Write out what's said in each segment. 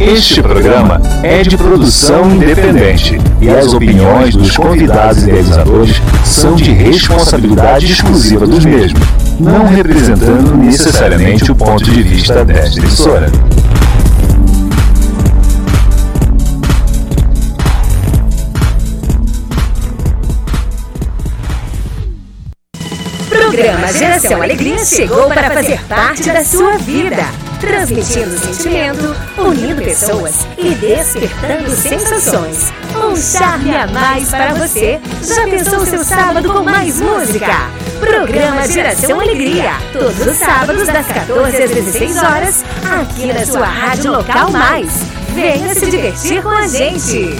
Este programa é de produção independente e as opiniões dos convidados e realizadores são de responsabilidade exclusiva dos mesmos, não representando necessariamente o ponto de vista desta emissora. programa Geração Alegria chegou para fazer parte da sua vida, transmitindo sentimento, unindo pessoas e despertando sensações. Um charme a mais para você. Já pensou seu sábado com mais música? Programa Geração Alegria, todos os sábados das 14 às 16 horas, aqui na sua rádio local mais. Venha se divertir com a gente.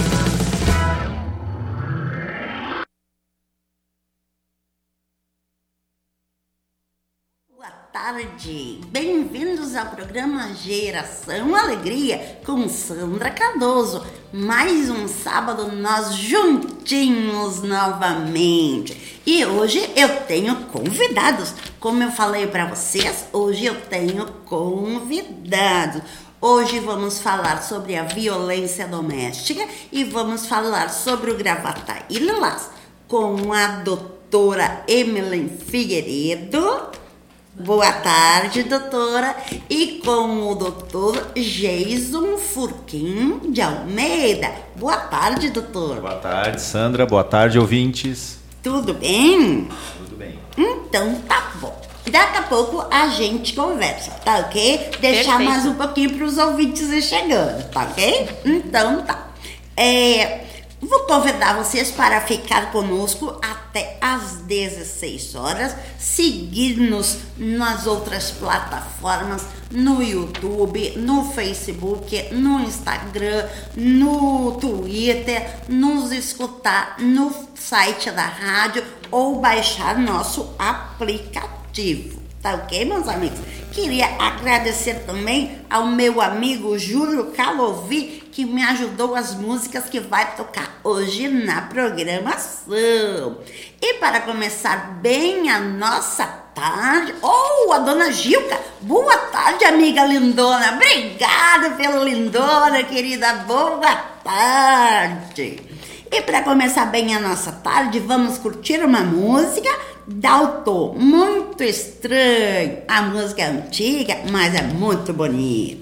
Bem-vindos ao programa Geração Alegria com Sandra Cardoso. Mais um sábado nós juntinhos novamente. E hoje eu tenho convidados. Como eu falei para vocês, hoje eu tenho convidados. Hoje vamos falar sobre a violência doméstica e vamos falar sobre o Gravataí Lilás com a doutora Emily Figueiredo Boa tarde, doutora. E com o doutor Jason Furquim de Almeida. Boa tarde, doutor. Boa tarde, Sandra. Boa tarde, ouvintes. Tudo bem? Tudo bem. Então tá bom. Daqui a pouco a gente conversa, tá ok? Deixar Perfeito. mais um pouquinho para os ouvintes ir chegando, tá ok? Então tá. É, Vou convidar vocês para ficar conosco até às 16 horas, seguir-nos nas outras plataformas, no YouTube, no Facebook, no Instagram, no Twitter, nos escutar no site da rádio ou baixar nosso aplicativo. Tá ok, meus amigos? Queria agradecer também ao meu amigo Júlio Calovi, que me ajudou as músicas que vai tocar hoje na programação. E para começar bem a nossa tarde, oh, a dona Gilca, boa tarde, amiga lindona. Obrigada pelo lindona, querida. Boa tarde. E para começar bem a nossa tarde, vamos curtir uma música Dalton, muito estranho. A música é antiga, mas é muito bonita.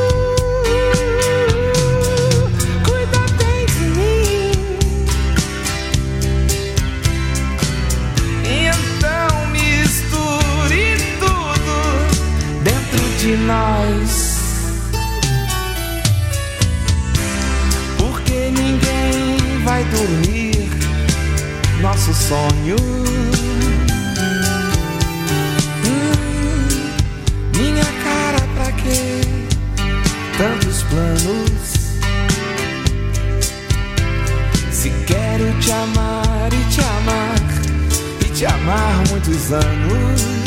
De nós. Porque ninguém vai dormir nosso sonho. Hum, minha cara, pra quê? Tantos planos. Se quero te amar e te amar, e te amar muitos anos.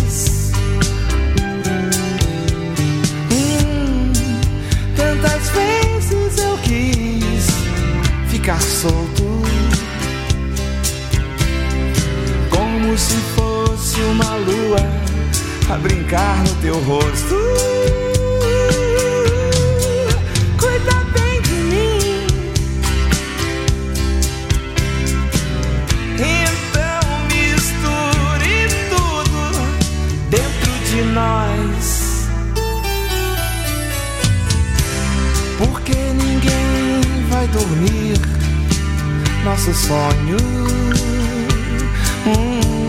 Tantas vezes eu quis ficar solto. Como se fosse uma lua a brincar no teu rosto. Vai dormir nosso sonho. Hum.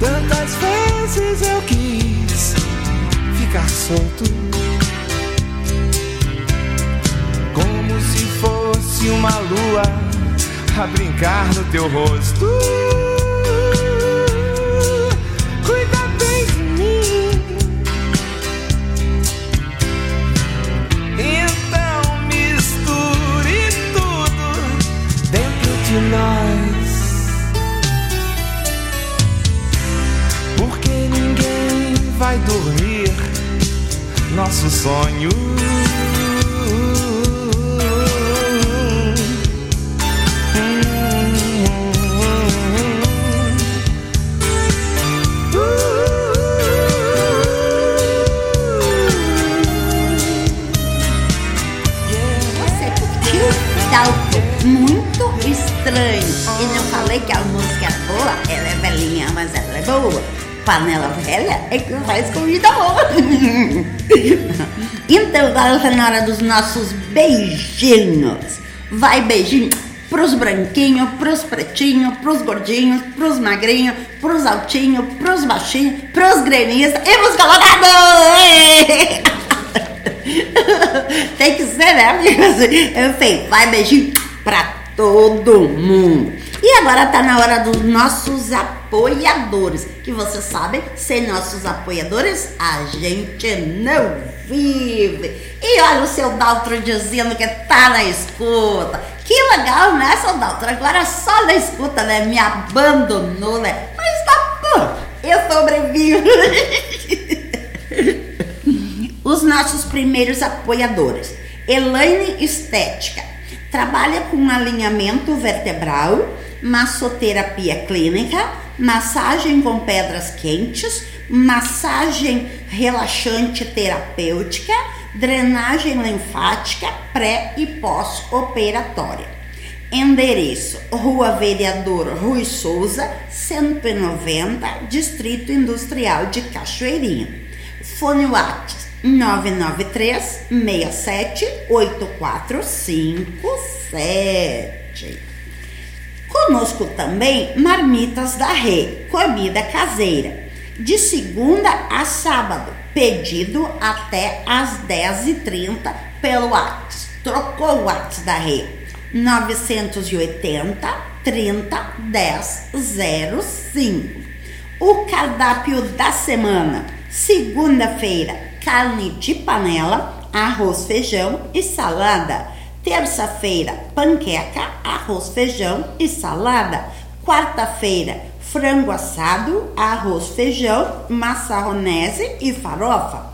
Tantas vezes eu quis ficar solto, uma lua a brincar no teu rosto. Cuida bem de mim. Então misture tudo dentro de nós. Porque ninguém vai dormir nosso sonho. Panela velha é que faz comida boa. então agora está na hora dos nossos beijinhos. Vai beijinho pros branquinhos, pros pretinhos, pros gordinhos, pros magrinhos, pros altinhos, pros baixinhos, pros gremistas e pros colorados! Tem que ser, né, amigos? Enfim, vai beijinho pra todo mundo. E agora tá na hora dos nossos apoiadores. Que vocês sabem, sem nossos apoiadores, a gente não vive. E olha o seu Daltro dizendo que tá na escuta. Que legal, né, seu Daltro? Agora só na escuta, né? Me abandonou, né? Mas tá bom, eu sobrevivo. Os nossos primeiros apoiadores. Elaine Estética. Trabalha com alinhamento vertebral, massoterapia clínica, massagem com pedras quentes, massagem relaxante terapêutica, drenagem linfática pré e pós-operatória. Endereço: Rua Vereador Rui Souza, 190, Distrito Industrial de Cachoeirinha. Fone WhatsApp 993 67 8457. Conosco também Marmitas da Rê, comida caseira. De segunda a sábado, pedido até às 10h30 pelo WhatsApp. Trocou o WhatsApp da Rê. 980 30 10 05. O cardápio da semana. Segunda-feira, carne de panela, arroz, feijão e salada. Terça-feira, panqueca, arroz, feijão e salada. Quarta-feira, frango assado, arroz, feijão, macarronese e farofa.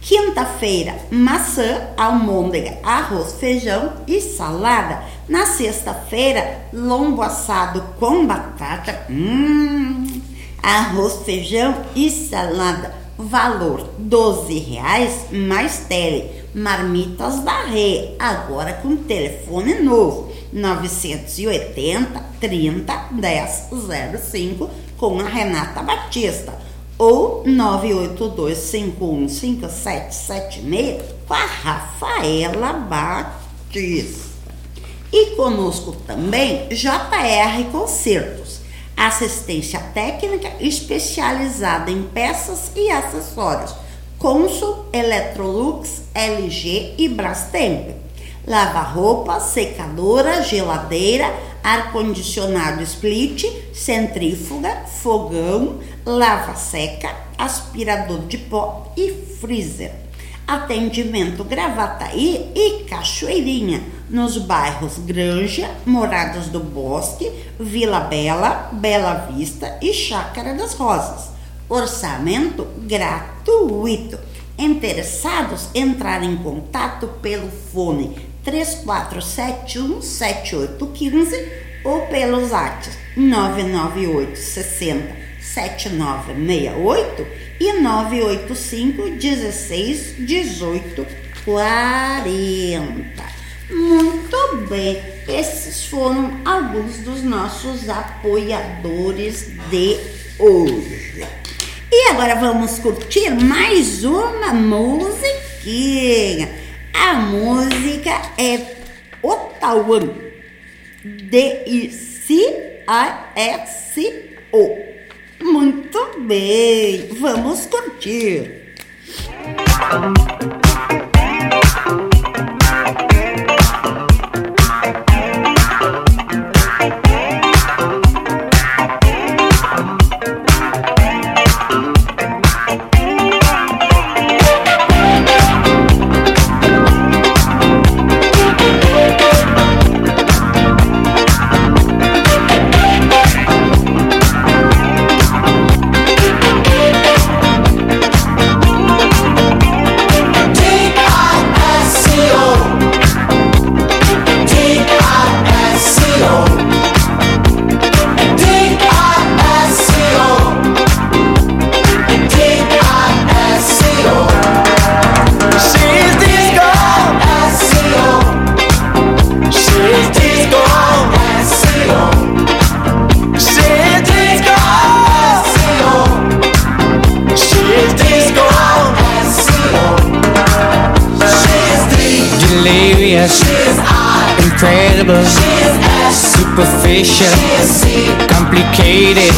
Quinta-feira, maçã, almôndega, arroz, feijão e salada. Na sexta-feira, lombo assado com batata, hum, arroz, feijão e salada. Valor 12 reais mais tele. Marmitas da Rê, agora com telefone novo, 980 30 10 05 com a Renata Batista ou 982515776 com a Rafaela Batista. E conosco também JR Concertos, assistência técnica especializada em peças e acessórios, Consul, Electrolux, LG e Brastemp. Lava-roupa, secadora, geladeira, ar-condicionado split, centrífuga, fogão, lava-seca, aspirador de pó e freezer. Atendimento Gravataí e Cachoeirinha, nos bairros Granja, Moradas do Bosque, Vila Bela, Bela Vista e Chácara das Rosas. Orçamento gratuito. Interessados entrar em contato pelo fone 34717815 ou pelos artes 998 60 7968 e 985 16 18 40. Muito bem, esses foram alguns dos nossos apoiadores de hoje. E agora vamos curtir mais uma musiquinha. A música é Otawan, D-I-C-A-S-O. Muito bem, vamos curtir. Complicated.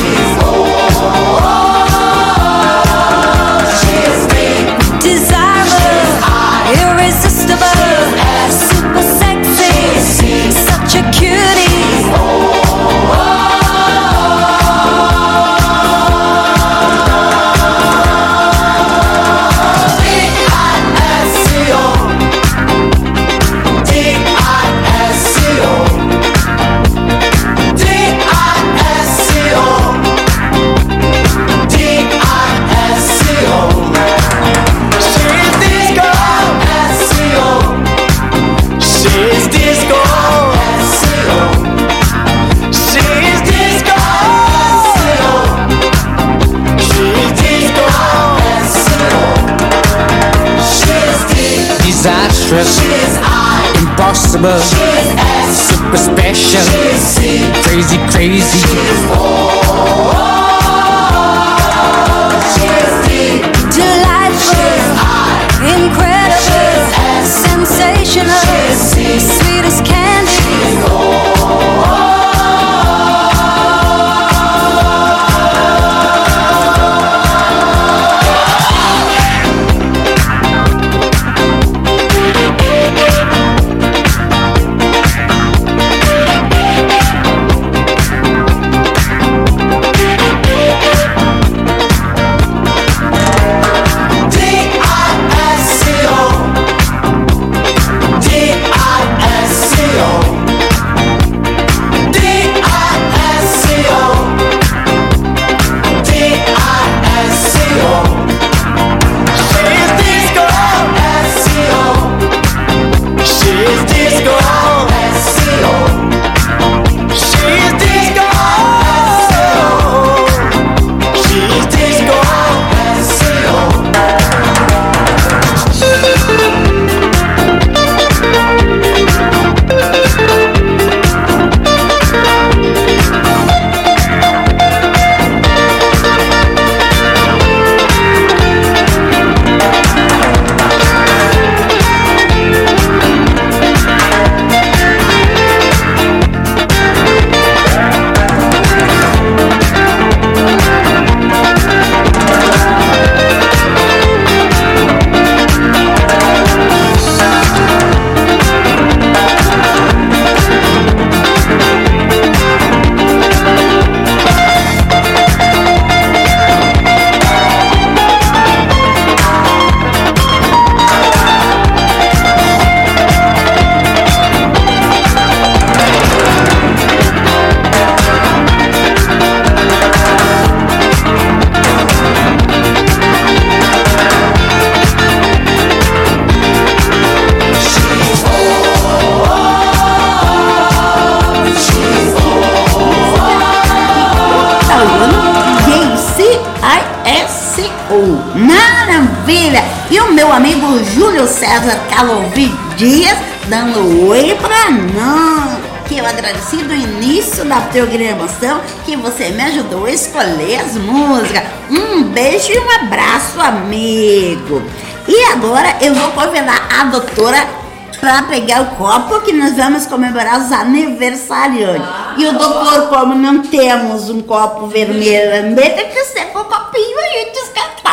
Oi pra nós. Que eu agradeci no início da programação que você me ajudou a escolher as músicas. Um beijo e um abraço, amigo. E agora eu vou convidar a doutora para pegar o copo que nós vamos comemorar os aniversariantes. E o doutor, como não temos um copo vermelho, tem que ser com o copinho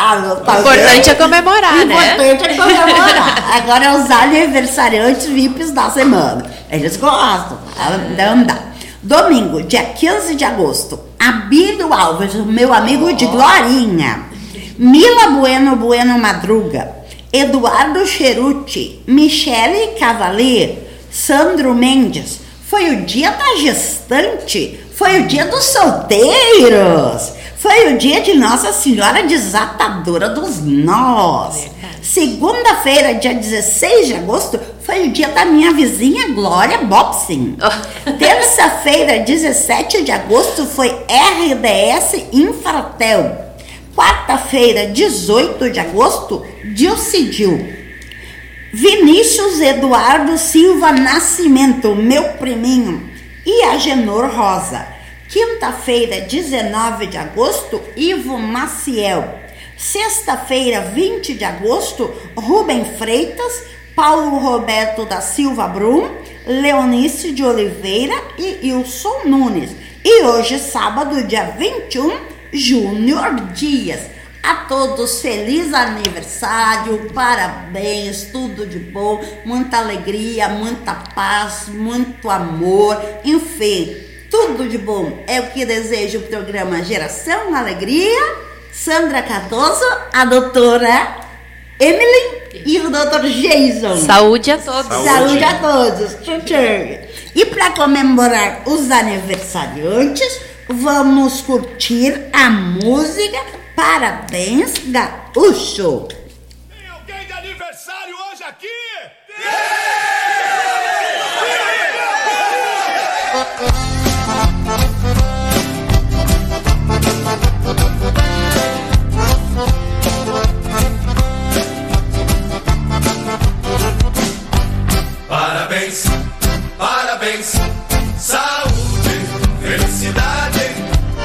Tá O importante é comemorar, O né? importante é comemorar. Agora é os aniversariantes VIPs da semana. Eles gostam. Então dá. Domingo, dia 15 de agosto. Abílio Alves, o meu amigo de Glorinha. Mila Bueno Bueno Madruga. Eduardo Cheruti. Michele Cavalier. Sandro Mendes. Foi o dia da gestante. Foi o dia dos solteiros. Foi o dia de Nossa Senhora Desatadora dos Nós. Segunda-feira, dia 16 de agosto, foi o dia da minha vizinha Glória Bobson. Terça-feira, 17 de agosto, foi RDS Infratel. Quarta-feira, 18 de agosto, Dilcidil. Vinícius Eduardo Silva Nascimento, meu priminho, e Agenor Rosa. Quinta-feira, 19 de agosto, Ivo Maciel. Sexta-feira, 20 de agosto, Rubem Freitas, Paulo Roberto da Silva Brum, Leonice de Oliveira e Wilson Nunes. E hoje, sábado, dia 21, Júnior Dias. A todos feliz aniversário, parabéns, tudo de bom, muita alegria, muita paz, muito amor, enfim, tudo de bom. É o que deseja o programa Geração Alegria. Sandra Cardoso, a doutora Emily e o doutor Jason. Saúde a todos. Saúde, a todos. Tchau, tchau. E para comemorar os aniversariantes, vamos curtir a música Parabéns Gaúcho. Tem alguém de aniversário hoje aqui? Parabéns, parabéns, saúde, felicidade,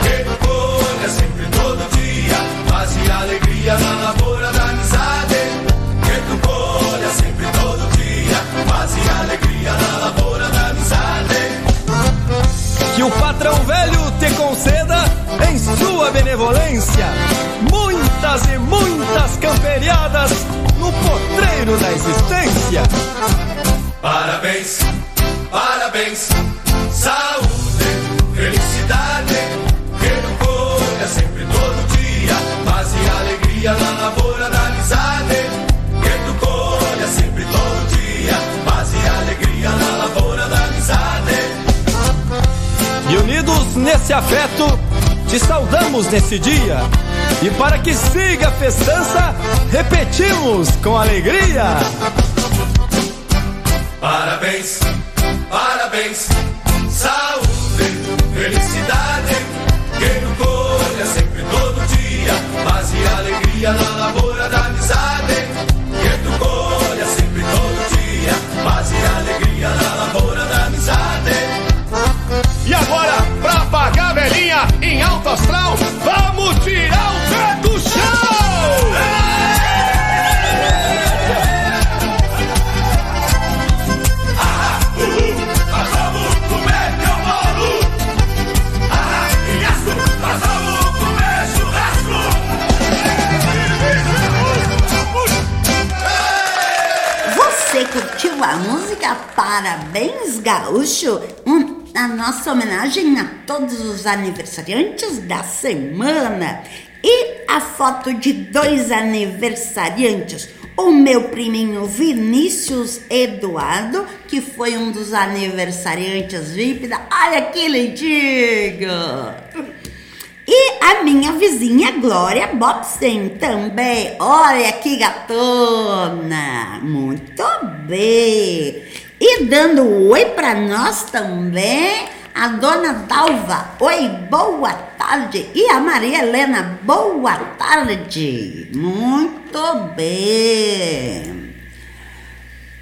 que tu colha sempre todo dia, paz e alegria na lavoura da amizade. Que tu colha sempre todo dia, paz e alegria na lavoura da amizade. Que o patrão velho te conceda em sua benevolência muitas e muitas camperiadas no potreiro da existência. Parabéns, parabéns, saúde, felicidade, que tu colha sempre todo dia, paz e alegria na lavoura da amizade. Que tu colha sempre todo dia, paz e alegria na lavoura da amizade. E unidos nesse afeto, te saudamos nesse dia. E para que siga a festança, repetimos com alegria. Parabéns, parabéns, saúde, felicidade, que tu colha sempre todo dia, paz e alegria na lavoura da amizade. Que tu colha sempre todo dia, paz e alegria na lavoura da amizade. E agora, pra apagar a velhinha em alto astral, Parabéns Gaúcho? A nossa homenagem a todos os aniversariantes da semana. E a foto de dois aniversariantes. O meu priminho Vinícius Eduardo, que foi um dos aniversariantes VIP da. Olha que lindinho! E a minha vizinha Glória Bobsen também. Olha que gatona! Muito bem! E dando oi para nós também, a dona Dalva. Oi, boa tarde. E a Maria Helena, boa tarde. Muito bem.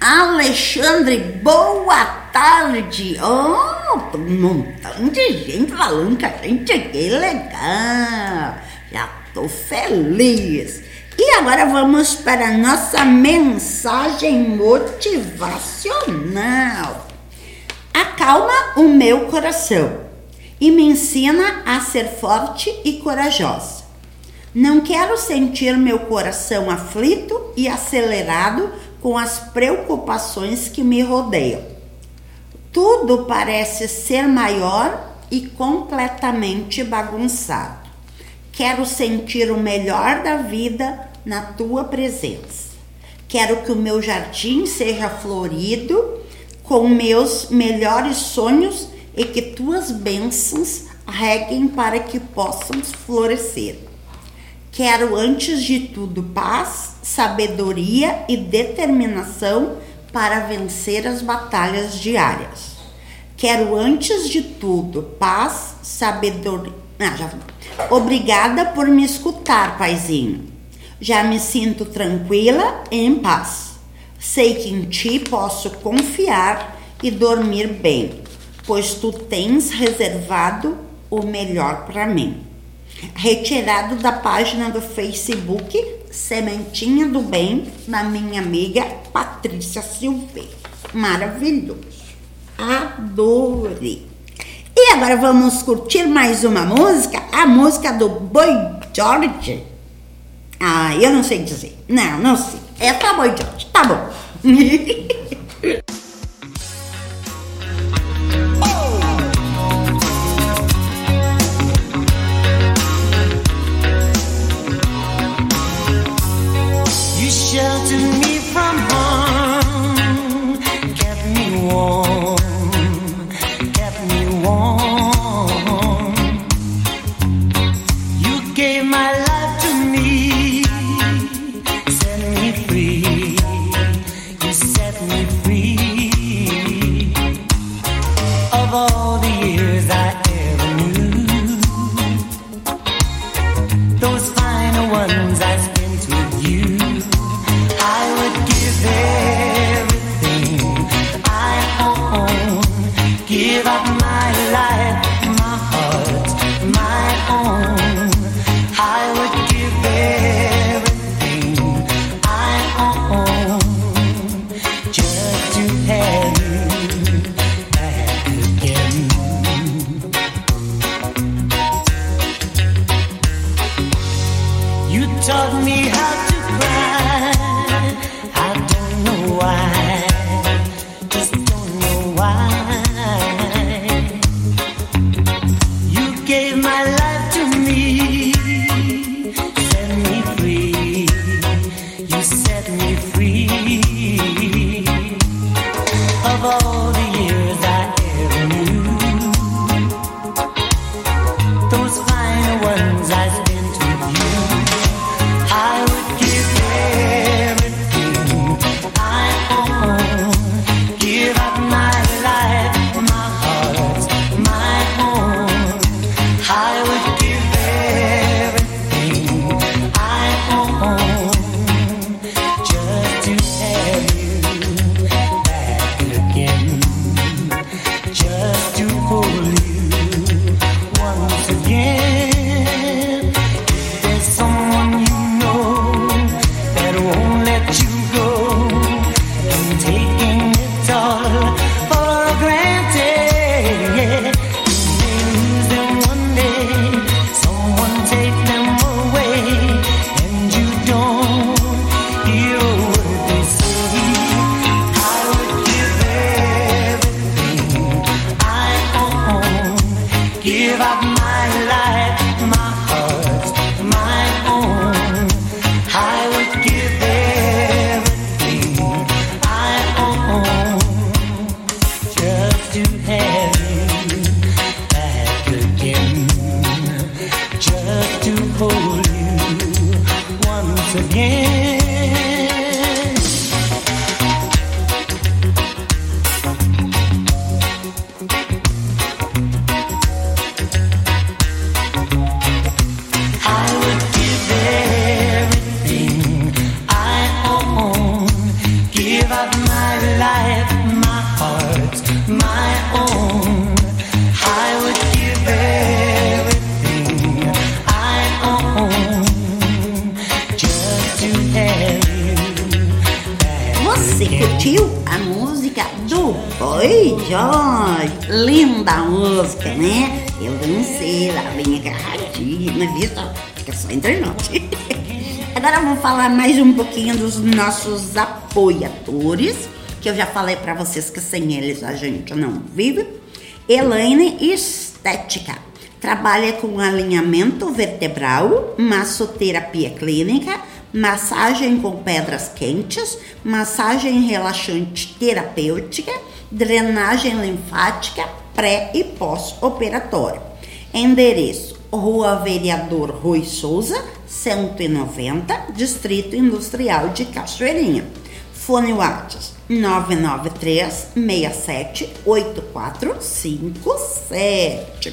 Alexandre, boa tarde. Oh, um montão de gente falando com a gente, que legal. Já tô feliz. E agora vamos para a nossa mensagem motivacional. Acalma o meu coração e me ensina a ser forte e corajosa. Não quero sentir meu coração aflito e acelerado com as preocupações que me rodeiam. Tudo parece ser maior e completamente bagunçado. Quero sentir o melhor da vida na tua presença. Quero que o meu jardim seja florido com meus melhores sonhos e que tuas bênçãos reguem para que possamos florescer. Quero, antes de tudo, paz, sabedoria e determinação para vencer as batalhas diárias. Quero, antes de tudo, paz, sabedoria. Ah, já Obrigada por me escutar, paizinho. Já me sinto tranquila e em paz. Sei que em ti posso confiar e dormir bem, pois tu tens reservado o melhor para mim. Retirado da página do Facebook Sementinha do Bem, da minha amiga Patrícia Silveira. Maravilhoso. Adorei. E agora vamos curtir mais uma música, a música do Boy George. Ah, eu não sei dizer. Não, não sei. É pra Boy George. Tá bom. curtiu a música do Boy George? Linda música, né? Eu dancei, ela bem agarradinha, viu? Fica só entre nós. Agora vamos falar mais um pouquinho dos nossos apoiadores, que eu já falei pra vocês que sem eles a gente não vive. Elaine Estética. Trabalha com alinhamento vertebral, massoterapia clínica, massagem com pedras quentes, massagem relaxante terapêutica, drenagem linfática pré e pós-operatório. Endereço: Rua Vereador Rui Souza, 190, Distrito Industrial de Cachoeirinha. Fone WhatsApp 993 67 8457.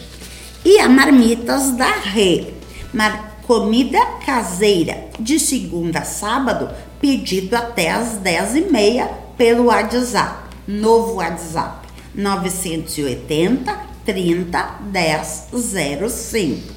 E a Marmitas da Rê. Mar comida caseira, de segunda a sábado, pedido até às 10h30 pelo WhatsApp. Novo WhatsApp 980 30 10 05.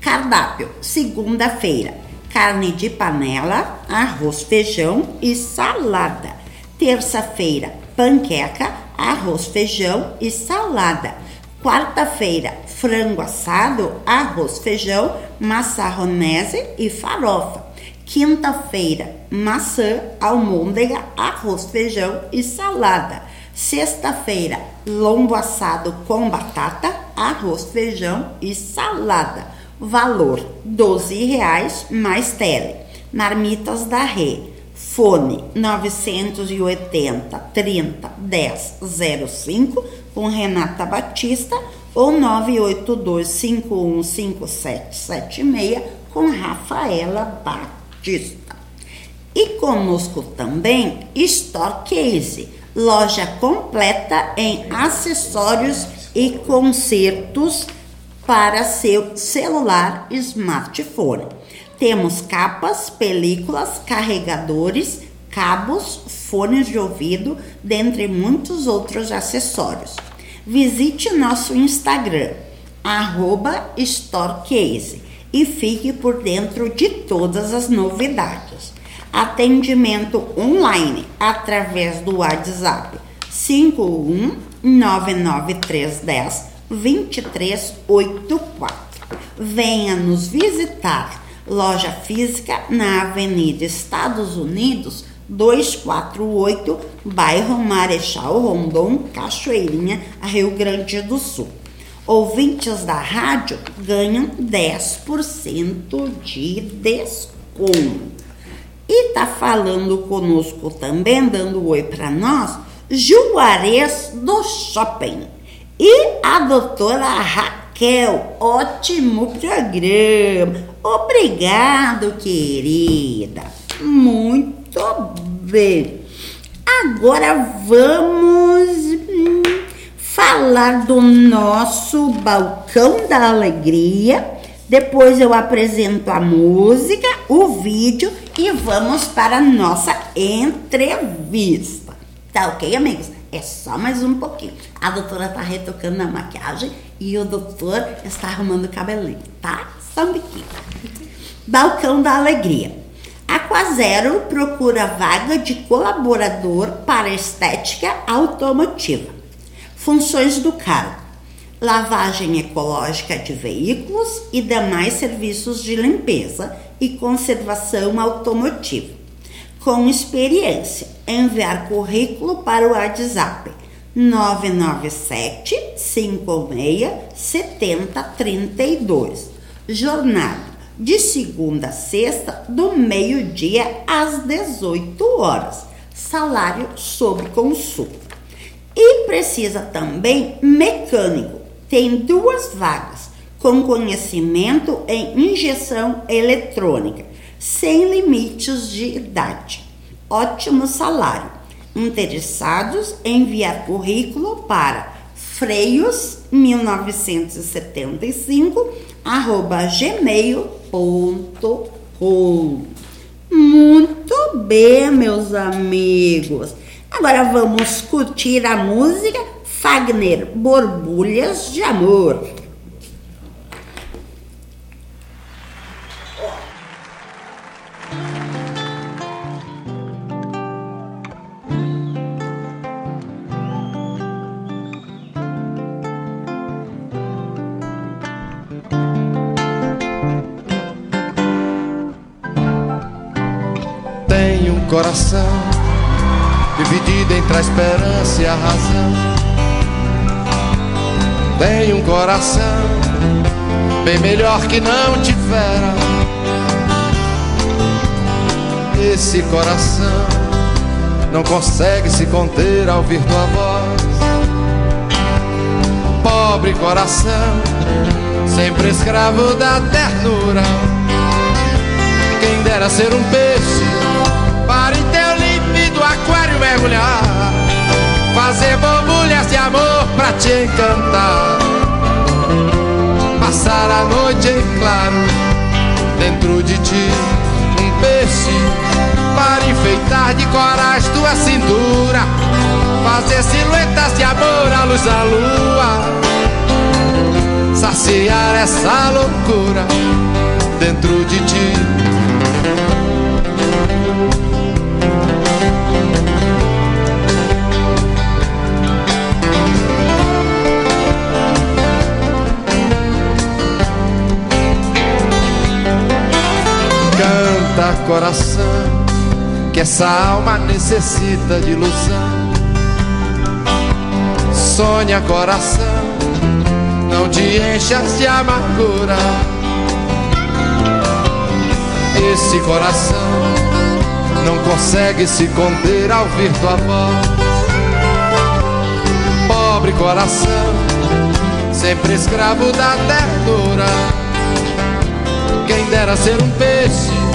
Cardápio: segunda-feira, carne de panela, arroz, feijão e salada. Terça-feira, panqueca, arroz, feijão e salada. Quarta-feira, frango assado, arroz, feijão, macarronese e farofa. Quinta-feira, maçã, almôndega, arroz, feijão e salada. Sexta-feira, lombo assado com batata, arroz, feijão e salada. Valor: R$ 12,00 mais tele. Marmitas da Rê. Fone 980 30 10 05 com Renata Batista ou 982515776 com Rafaela Batista. E conosco também Store Case, loja completa em acessórios e consertos para seu celular smartphone. Temos capas, películas, carregadores, cabos, fones de ouvido, dentre muitos outros acessórios. Visite nosso Instagram, arroba Storecase, e fique por dentro de todas as novidades. Atendimento online através do WhatsApp 5199310 2384. Venha nos visitar. Loja física na Avenida Estados Unidos 248, bairro Marechal Rondon, Cachoeirinha, Rio Grande do Sul. Ouvintes da rádio ganham 10% de desconto. E tá falando conosco também, dando oi para nós, Juarez do Shopping. E a doutora Raquel, ótimo programa. Obrigado, querida. Muito bem. Agora vamos hum, falar do nosso balcão da alegria. Depois eu apresento a música, o vídeo e vamos para a nossa entrevista. Tá ok, amigos? É só mais um pouquinho. A doutora tá retocando a maquiagem e o doutor está arrumando o cabelinho, tá? Só um biquinho. Balcão da Alegria. Aquazero procura vaga de colaborador para estética automotiva. Funções do cargo: lavagem ecológica de veículos e demais serviços de limpeza e conservação automotiva. Com experiência, enviar currículo para o WhatsApp 997 56 70 32. Jornada de segunda a sexta, do meio-dia às 18 horas. Salário sob consulta. E precisa também mecânico. Tem duas vagas com conhecimento em injeção eletrônica, sem limites de idade. Ótimo salário. Interessados enviar currículo para freios 1975 arroba gmail.com Muito bem, meus amigos. Agora vamos curtir a música Fagner Borbulhas de Amor. Coração, dividido entre a esperança e a razão. Tem um coração bem melhor que não tivera. Esse coração não consegue se conter ao ouvir tua voz. Pobre coração, sempre escravo da ternura. Quem dera ser um peixe mergulhar, fazer borbulhas de amor pra te encantar, passar a noite em claro dentro de ti, um peixe para enfeitar de coragem tua cintura, fazer silhuetas de amor à luz da lua, saciar essa loucura dentro de ti. Coração, que essa alma necessita de ilusão. Sonha coração, não te enchas de amargura. Esse coração não consegue se conter ao ouvir tua voz. Pobre coração, sempre escravo da ternura. Quem dera ser um peixe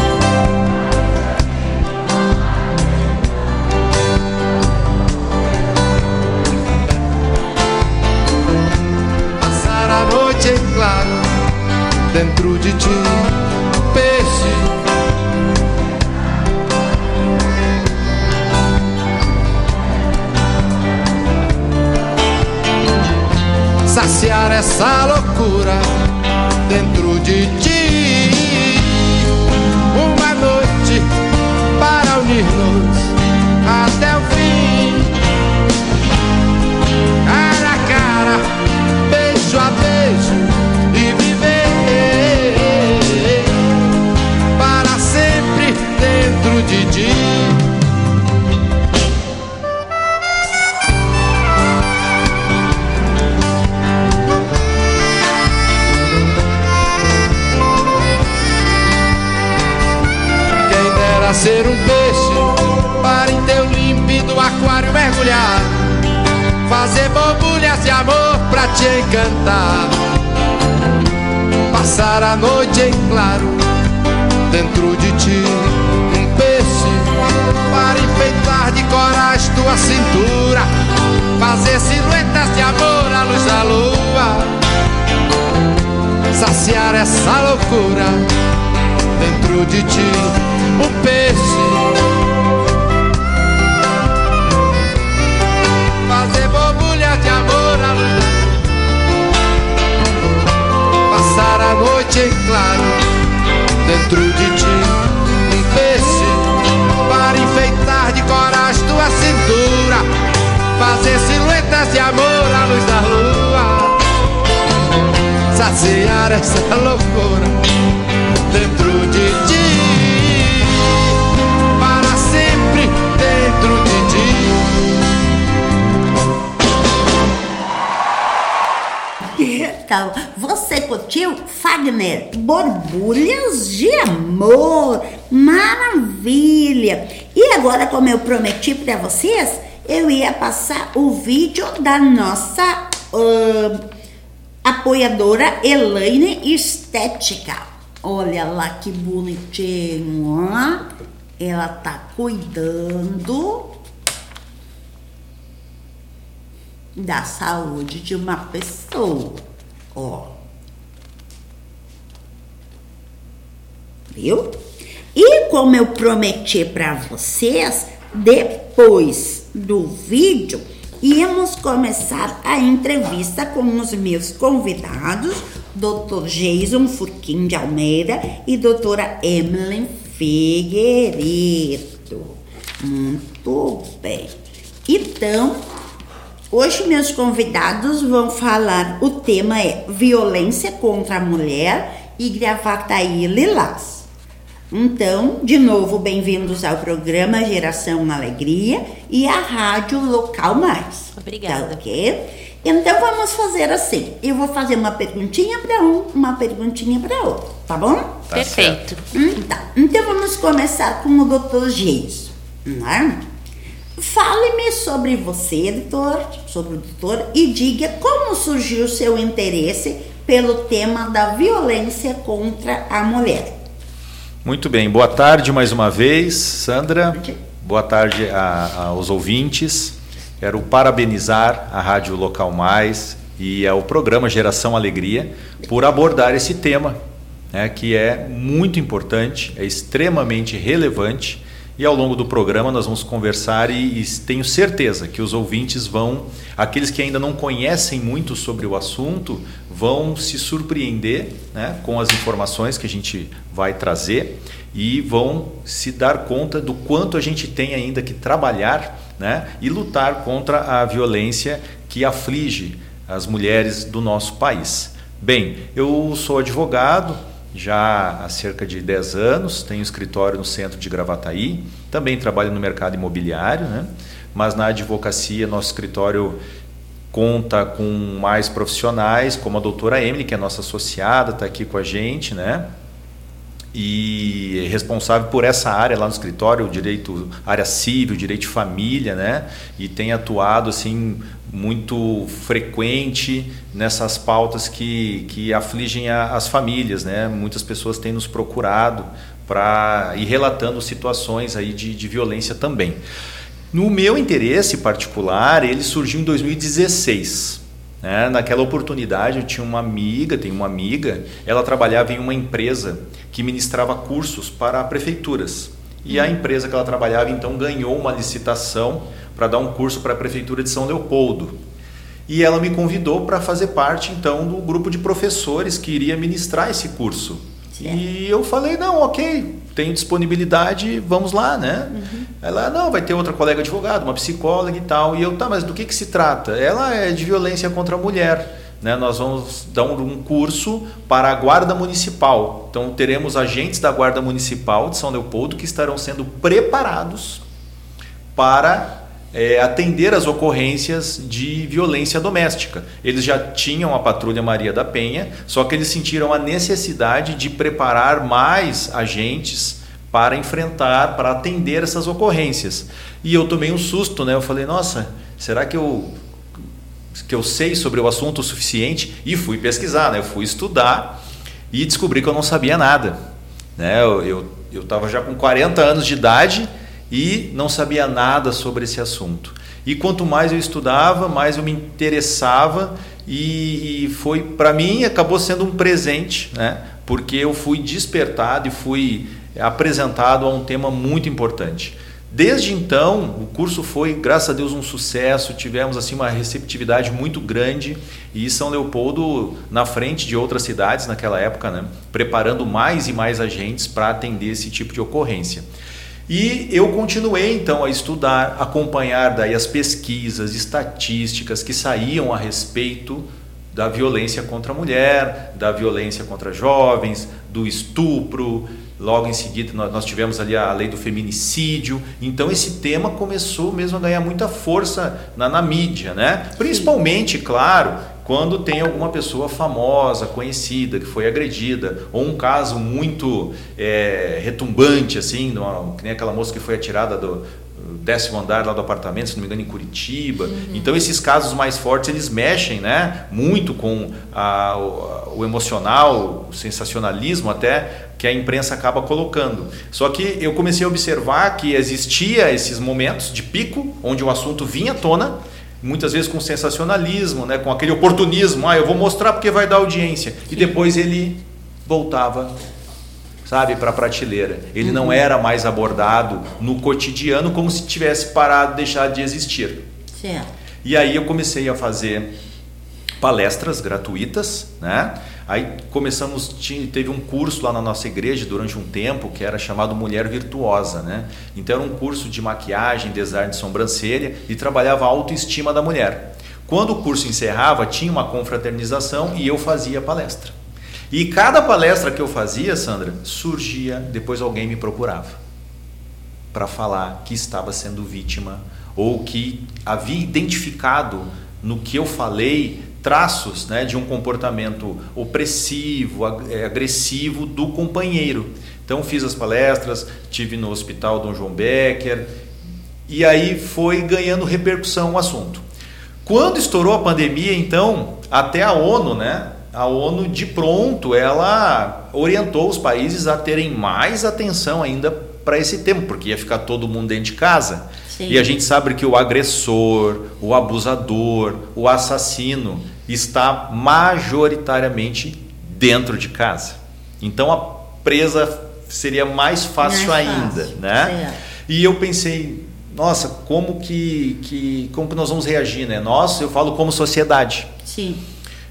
claro Dentro de ti. Peixe Saciar essa loucura Dera ser um peixe para em teu límpido aquário mergulhar. Fazer borbulhas de amor pra te encantar. Passar a noite em claro dentro de ti, um peixe para enfeitar de coragem tua cintura, fazer silhuetas de amor à luz da lua, saciar essa loucura dentro de ti, um peixe fazer borbulha de amor à luz. Passar a noite em claro dentro de ti, um peixe para enfeitar de coragem tua cintura, fazer silhuetas de amor à luz da lua, saciar essa loucura Você curtiu Fagner? Borbulhas de amor. Maravilha! E agora, como eu prometi para vocês, eu ia passar o vídeo da nossa ahn, apoiadora Elaine Estética. Olha lá que bonitinho, ó. Ela tá cuidando da saúde de uma pessoa. Ó. Viu? E como eu prometi para vocês, depois do vídeo, íamos começar a entrevista com os meus convidados, Dr. Jason Furquim de Almeida e doutora Emily Figueiredo. Muito bem. Então, Hoje meus convidados vão falar, o tema é violência contra a mulher e Gravataí Lilás. Então, de novo, bem-vindos ao programa Geração Alegria e à Rádio Local Mais. Obrigada. Tá ok? Então vamos fazer assim. Eu vou fazer uma perguntinha para um, uma perguntinha para outro, tá bom? Tá Perfeito. Hum, tá. Então vamos começar com o Dr. Geis, né? Fale-me sobre você, doutor, sobre o doutor, e diga como surgiu o seu interesse pelo tema da violência contra a mulher. Muito bem, boa tarde mais uma vez, Sandra. Boa tarde a- aos ouvintes. Quero parabenizar a Rádio Local Mais e ao programa Geração Alegria por abordar esse tema, né, que é muito importante, é extremamente relevante. E ao longo do programa nós vamos conversar e, e tenho certeza que os ouvintes vão, aqueles que ainda não conhecem muito sobre o assunto, vão se surpreender né, com as informações que a gente vai trazer e vão se dar conta do quanto a gente tem ainda que trabalhar né, e lutar contra a violência que aflige as mulheres do nosso país. Bem, eu sou advogado já há cerca de 10 anos, tenho escritório no centro de Gravataí, também trabalho no mercado imobiliário, né? mas na advocacia nosso escritório conta com mais profissionais, como a doutora Emily, que é nossa associada, está aqui com a gente, né? e é responsável por essa área lá no escritório, o direito, área civil, direito de família, né? E tem atuado assim muito frequente nessas pautas que, que afligem a, as famílias, né? Muitas pessoas têm nos procurado para ir relatando situações aí de, de violência também. No meu interesse particular, ele surgiu em 2016. Né? Naquela oportunidade, eu tinha uma amiga, tenho uma amiga, ela trabalhava em uma empresa que ministrava cursos para prefeituras. E a empresa que ela trabalhava então ganhou uma licitação para dar um curso para a prefeitura de São Leopoldo. E ela me convidou para fazer parte então do grupo de professores que iria ministrar esse curso. E eu falei, não, ok, tenho disponibilidade, vamos lá, né? Ela, não, vai ter outra colega advogada, uma psicóloga e tal. E eu, tá, mas do que, que se trata? Ela é de violência contra a mulher. Né? Nós vamos dar um, um curso para a Guarda Municipal. Então, teremos agentes da Guarda Municipal de São Leopoldo que estarão sendo preparados para é, atender as ocorrências de violência doméstica. Eles já tinham a Patrulha Maria da Penha, só que eles sentiram a necessidade de preparar mais agentes para enfrentar, para atender essas ocorrências. E eu tomei um susto, né? Eu falei, nossa, será que eu que eu sei sobre o assunto o suficiente? E fui pesquisar, né? Eu fui estudar e descobri que eu não sabia nada, né? Eu eu estava já com 40 anos de idade e não sabia nada sobre esse assunto. E quanto mais eu estudava, mais eu me interessava e, e foi para mim acabou sendo um presente, né? Porque eu fui despertado e fui apresentado a um tema muito importante. Desde então, o curso foi, graças a Deus, um sucesso. Tivemos assim uma receptividade muito grande e São Leopoldo na frente de outras cidades naquela época, né? preparando mais e mais agentes para atender esse tipo de ocorrência. E eu continuei então a estudar, acompanhar daí as pesquisas, estatísticas que saíam a respeito da violência contra a mulher, da violência contra jovens, do estupro. Logo em seguida nós tivemos ali a lei do feminicídio. Então esse tema começou mesmo a ganhar muita força na, na mídia, né? Principalmente, claro, quando tem alguma pessoa famosa, conhecida, que foi agredida, ou um caso muito é, retumbante, assim, numa- que nem aquela moça que foi atirada do décimo andar lá do apartamento, se não me engano, em Curitiba. Então esses casos mais fortes eles mexem, né, muito com a- o, o emocional, o sensacionalismo até que a imprensa acaba colocando. Só que eu comecei a observar que existia esses momentos de pico onde o assunto vinha à tona muitas vezes com sensacionalismo, né, com aquele oportunismo, ah, eu vou mostrar porque vai dar audiência. E depois ele voltava, sabe, para a prateleira. Ele não era mais abordado no cotidiano como se tivesse parado, deixado de existir. Certo. E aí eu comecei a fazer palestras gratuitas, né? Aí começamos, teve um curso lá na nossa igreja durante um tempo que era chamado Mulher Virtuosa, né? Então era um curso de maquiagem, design de sobrancelha e trabalhava a autoestima da mulher. Quando o curso encerrava, tinha uma confraternização e eu fazia a palestra. E cada palestra que eu fazia, Sandra, surgia, depois alguém me procurava para falar que estava sendo vítima ou que havia identificado no que eu falei traços né, de um comportamento opressivo, eh, agressivo do companheiro. Então fiz as palestras, tive no hospital Dom João Becker e aí foi ganhando repercussão o assunto. Quando estourou a pandemia, então, até a ONU, né? A ONU de pronto, ela orientou os países a terem mais atenção ainda para esse tema, porque ia ficar todo mundo dentro de casa. Sim. E a gente sabe que o agressor, o abusador, o assassino está majoritariamente dentro de casa. Então a presa seria mais fácil Mais ainda, fácil, né? certo. E eu pensei, nossa, como que, que como que nós vamos reagir, né? Nós, eu falo como sociedade. Sim.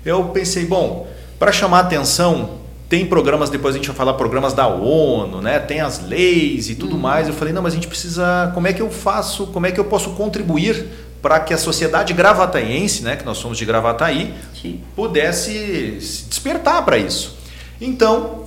Eu pensei, bom, para chamar atenção, tem programas, depois a gente vai falar programas da ONU, né? Tem as leis e tudo mais. Eu falei, não, mas a gente precisa, como é que eu faço, como é que eu posso contribuir para que a sociedade gravataense, né, que nós somos de Gravataí, Sim. pudesse se despertar para isso. Então,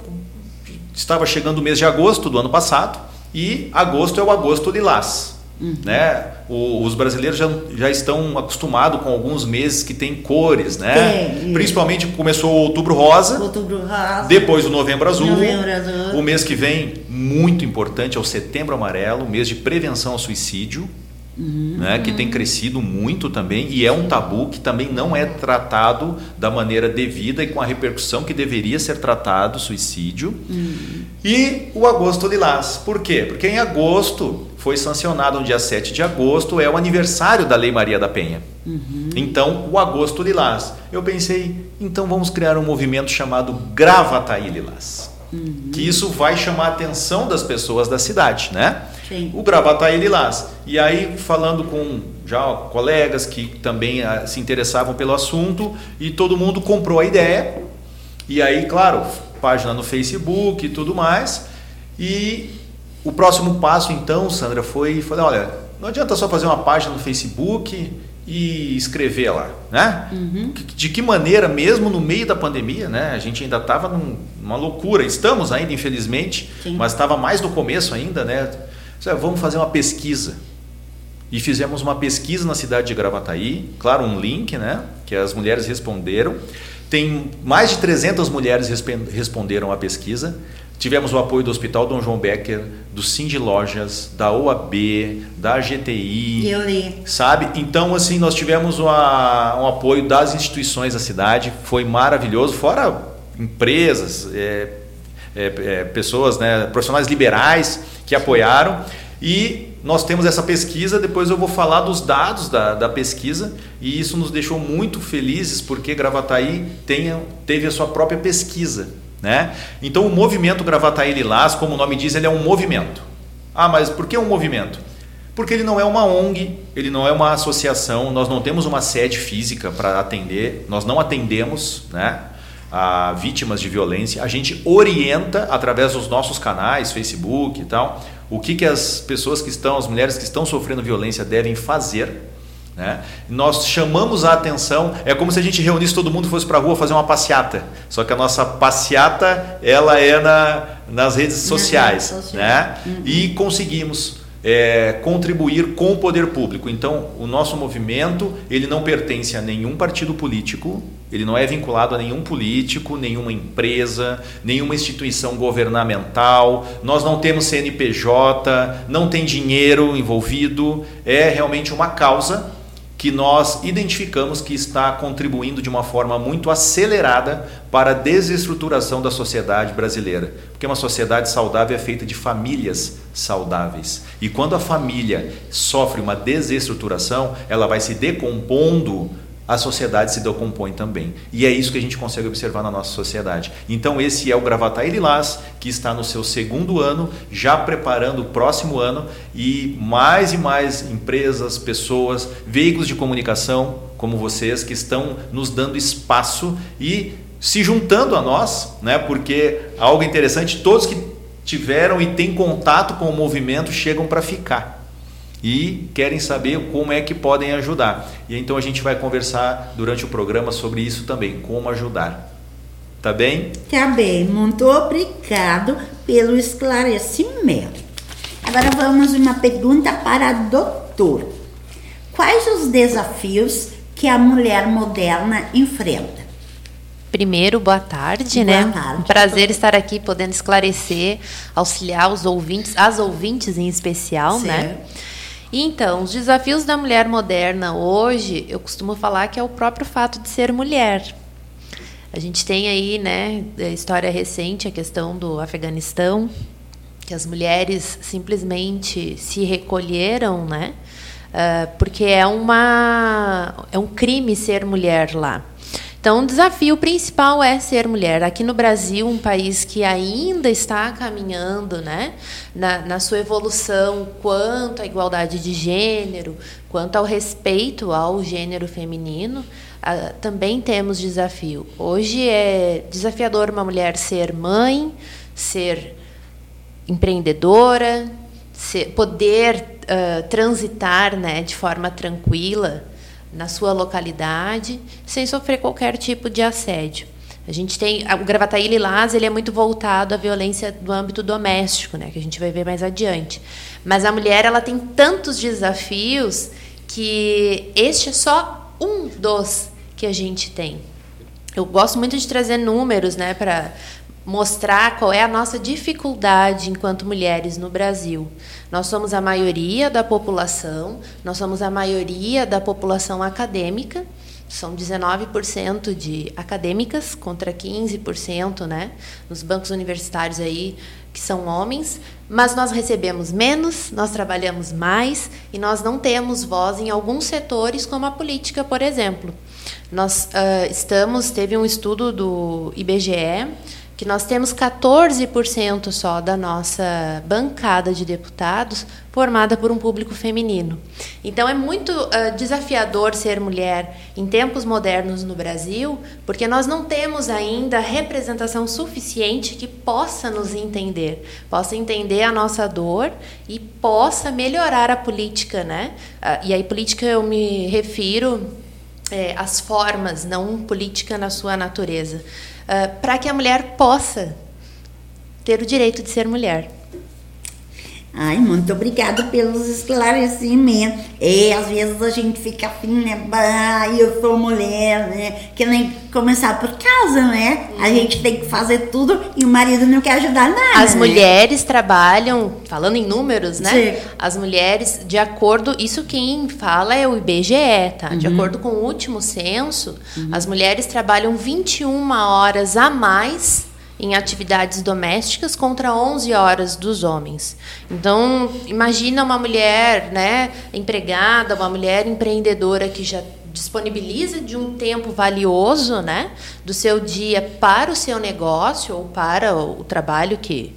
estava chegando o mês de agosto do ano passado e agosto é o agosto lilás. Né? O- os brasileiros já, já estão acostumados com alguns meses que tem cores, né? Tem. Principalmente começou o outubro rosa, Outubro rosa. depois o novembro azul. Novembro azul. O mês que vem, muito importante, é o setembro amarelo, mês de prevenção ao suicídio, né, que tem crescido muito também e é um tabu que também não é tratado da maneira devida e com a repercussão que deveria ser tratado o suicídio. E o agosto lilás. Por quê? Porque em agosto foi sancionado no dia 7 de agosto, é o aniversário da Lei Maria da Penha. Então, o agosto lilás. Eu pensei, então vamos criar um movimento chamado Gravataí Lilás. Que isso vai chamar a atenção das pessoas da cidade, né? Sim. O Gravataí Lilás. E aí, falando com já colegas que também ah, se interessavam pelo assunto, e todo mundo comprou a ideia. E aí, claro, página no Facebook e tudo mais. E o próximo passo, então, Sandra, foi falei, olha, não adianta só fazer uma página no Facebook e escrever lá, né? De que maneira, mesmo no meio da pandemia, né? A gente ainda estava numa loucura, estamos ainda, infelizmente, Sim. mas estava mais no começo ainda, né? Disse, Vamos fazer uma pesquisa. E fizemos uma pesquisa na cidade de Gravataí, claro, um link, né? Que as mulheres responderam. Tem mais de 300 mulheres responderam à pesquisa. Tivemos o apoio do Hospital Dom João Becker, do Cindy Lojas, da OAB, da GTI. Eu li. Sabe? Então, assim, nós tivemos uma- um apoio das instituições da cidade, foi maravilhoso, fora empresas, é, é, é, pessoas, né, profissionais liberais que apoiaram. E nós temos essa pesquisa, depois eu vou falar dos dados da, da pesquisa, e isso nos deixou muito felizes, porque Gravataí teve a sua própria pesquisa. Né? Então, o movimento Gravataí Lilás, como o nome diz, ele é um movimento. Ah, mas por que um movimento? Porque ele não é uma ONG, ele não é uma associação, nós não temos uma sede física para atender, nós não atendemos né, a vítimas de violência, a gente orienta através dos nossos canais, Facebook e tal, o que, que as pessoas que estão, as mulheres que estão sofrendo violência devem fazer. Né? Nós chamamos a atenção, é como se a gente reunisse todo mundo e fosse para a rua fazer uma passeata. Só que a nossa passeata ela é na, nas redes sociais. redes sociais. Né? E conseguimos é, contribuir com o poder público. Então, o nosso movimento ele não pertence a nenhum partido político, ele não é vinculado a nenhum político, nenhuma empresa, nenhuma instituição governamental. Nós não temos CNPJ, não tem dinheiro envolvido. É realmente uma causa que nós identificamos que está contribuindo de uma forma muito acelerada para a desestruturação da sociedade brasileira. Porque uma sociedade saudável é feita de famílias saudáveis. E quando a família sofre uma desestruturação, ela vai se decompondo, a sociedade se decompõe também. E é isso que a gente consegue observar na nossa sociedade. Então esse é o Gravataí Lilás, que está no seu segundo ano, já preparando o próximo ano e mais e mais empresas, pessoas, veículos de comunicação como vocês que estão nos dando espaço e se juntando a nós, né? Porque algo interessante, todos que tiveram e têm contato com o movimento chegam para ficar e querem saber como é que podem ajudar. E então a gente vai conversar durante o programa sobre isso também, como ajudar. Tá bem? Tá bem, muito obrigado pelo esclarecimento. Agora vamos uma pergunta para o doutor. Quais os desafios que a mulher moderna enfrenta? Primeiro, boa tarde, Boa né? tarde. Um prazer estar aqui podendo esclarecer, auxiliar os ouvintes, as ouvintes em especial, né? Certo. E Então, os desafios da mulher moderna hoje, eu costumo falar que é o próprio fato de ser mulher. A gente tem aí, né, a história recente, a questão do Afeganistão, que as mulheres simplesmente se recolheram, né? ah, porque é uma é um crime ser mulher lá. Então, o desafio principal é ser mulher. Aqui no Brasil, um país que ainda está caminhando né, na, na sua evolução quanto à igualdade de gênero, quanto ao respeito ao gênero feminino, ah, também temos desafio. Hoje é desafiador uma mulher ser mãe, ser empreendedora, ser- poder ah, transitar né, de forma tranquila na sua localidade, sem sofrer qualquer tipo de assédio. A gente tem o Gravataí Lilás, ele é muito voltado à violência do âmbito doméstico, né, que a gente vai ver mais adiante. Mas a mulher ela tem tantos desafios que este é só um dos que a gente tem. Eu gosto muito de trazer números, né, para mostrar qual é a nossa dificuldade enquanto mulheres no Brasil. Nós somos a maioria da população, nós somos a maioria da população acadêmica, são 19% de acadêmicas contra 15%, né, nos bancos universitários aí que são homens, mas nós recebemos menos, nós trabalhamos mais e nós não temos voz em alguns setores como a política, por exemplo. Nós ah, estamos, teve um estudo do IBGE que nós temos 14% só da nossa bancada de deputados formada por um público feminino. Então é muito ah, desafiador ser mulher em tempos modernos no Brasil, porque nós não temos ainda representação suficiente que possa nos entender, possa entender a nossa dor e possa melhorar a política, né? Ah, e aí política eu me refiro é, as formas, não política na sua natureza, para que a mulher possa ter o direito de ser mulher. Ai, muito obrigada pelos esclarecimentos. É, às vezes a gente fica assim, né? Bah, eu sou mulher, né? Que nem começar por casa, né? A gente tem que fazer tudo e o marido não quer ajudar nada. As né? mulheres trabalham, falando em números, né? Sim. As mulheres, de acordo, isso quem fala é o IBGE, tá? De Uhum. acordo com o último censo, as mulheres trabalham 21 horas a mais em atividades domésticas contra 11 horas dos homens. Então, imagina uma mulher, né, empregada, uma mulher empreendedora que já disponibiliza de um tempo valioso, né, do seu dia para o seu negócio ou para o trabalho que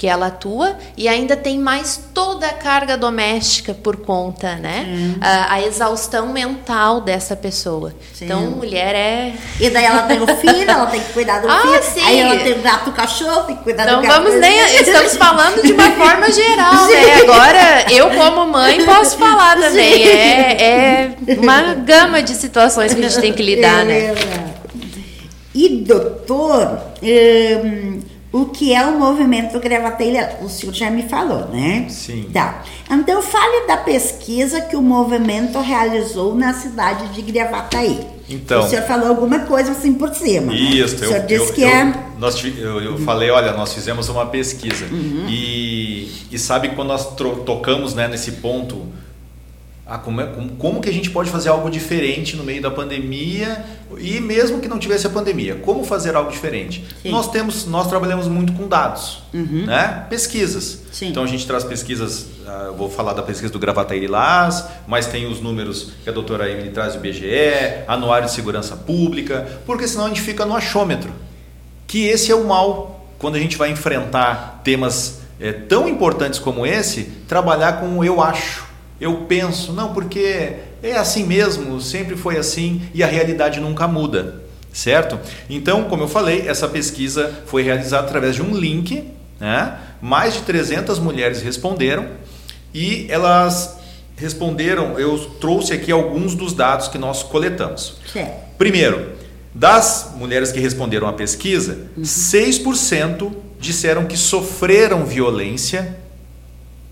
que ela atua e ainda tem mais toda a carga doméstica por conta, né? A, a exaustão mental dessa pessoa. Sim. Então, mulher é. E daí ela tem o filho, ela tem que cuidar do Ah, filho. sim. Aí ela tem o gato o cachorro, tem que cuidar Não do gato. vamos nem. Estamos falando de uma forma geral, né? Agora, eu, como mãe, posso falar também. É, é uma gama de situações que a gente tem que lidar, É né? verdade. E doutor, hum, o que é o movimento gravateira? O senhor já me falou, né? Sim. Tá. Então fale da pesquisa que o movimento realizou na cidade de Gravataí. Então. O senhor falou alguma coisa assim por cima. né? Isso, O eu, senhor disse eu, que eu, é. nós eu, eu falei, olha, nós fizemos uma pesquisa e, e sabe quando nós tocamos né, nesse ponto, ah, como, é- como, como que a gente pode fazer algo diferente no meio da pandemia e mesmo que não tivesse a pandemia, como fazer algo diferente? Sim. Nós temos, nós trabalhamos muito com dados, Uhum. né? Pesquisas. Sim. Então a gente traz pesquisas, eu vou falar da pesquisa do Gravataí Lilás, mas tem os números que a doutora Emily traz do IBGE, Anuário de Segurança Pública, porque senão a gente fica no achômetro. Que esse é o mal quando a gente vai enfrentar temas eh, tão importantes como esse, trabalhar com o eu acho, eu penso, não, porque é assim mesmo, sempre foi assim e a realidade nunca muda, certo? Então, como eu falei, essa pesquisa foi realizada através de um link, né? mais de 300 mulheres responderam e elas responderam, eu trouxe aqui alguns dos dados que nós coletamos. Certo. Primeiro, Das mulheres que responderam à pesquisa, 6% disseram que sofreram violência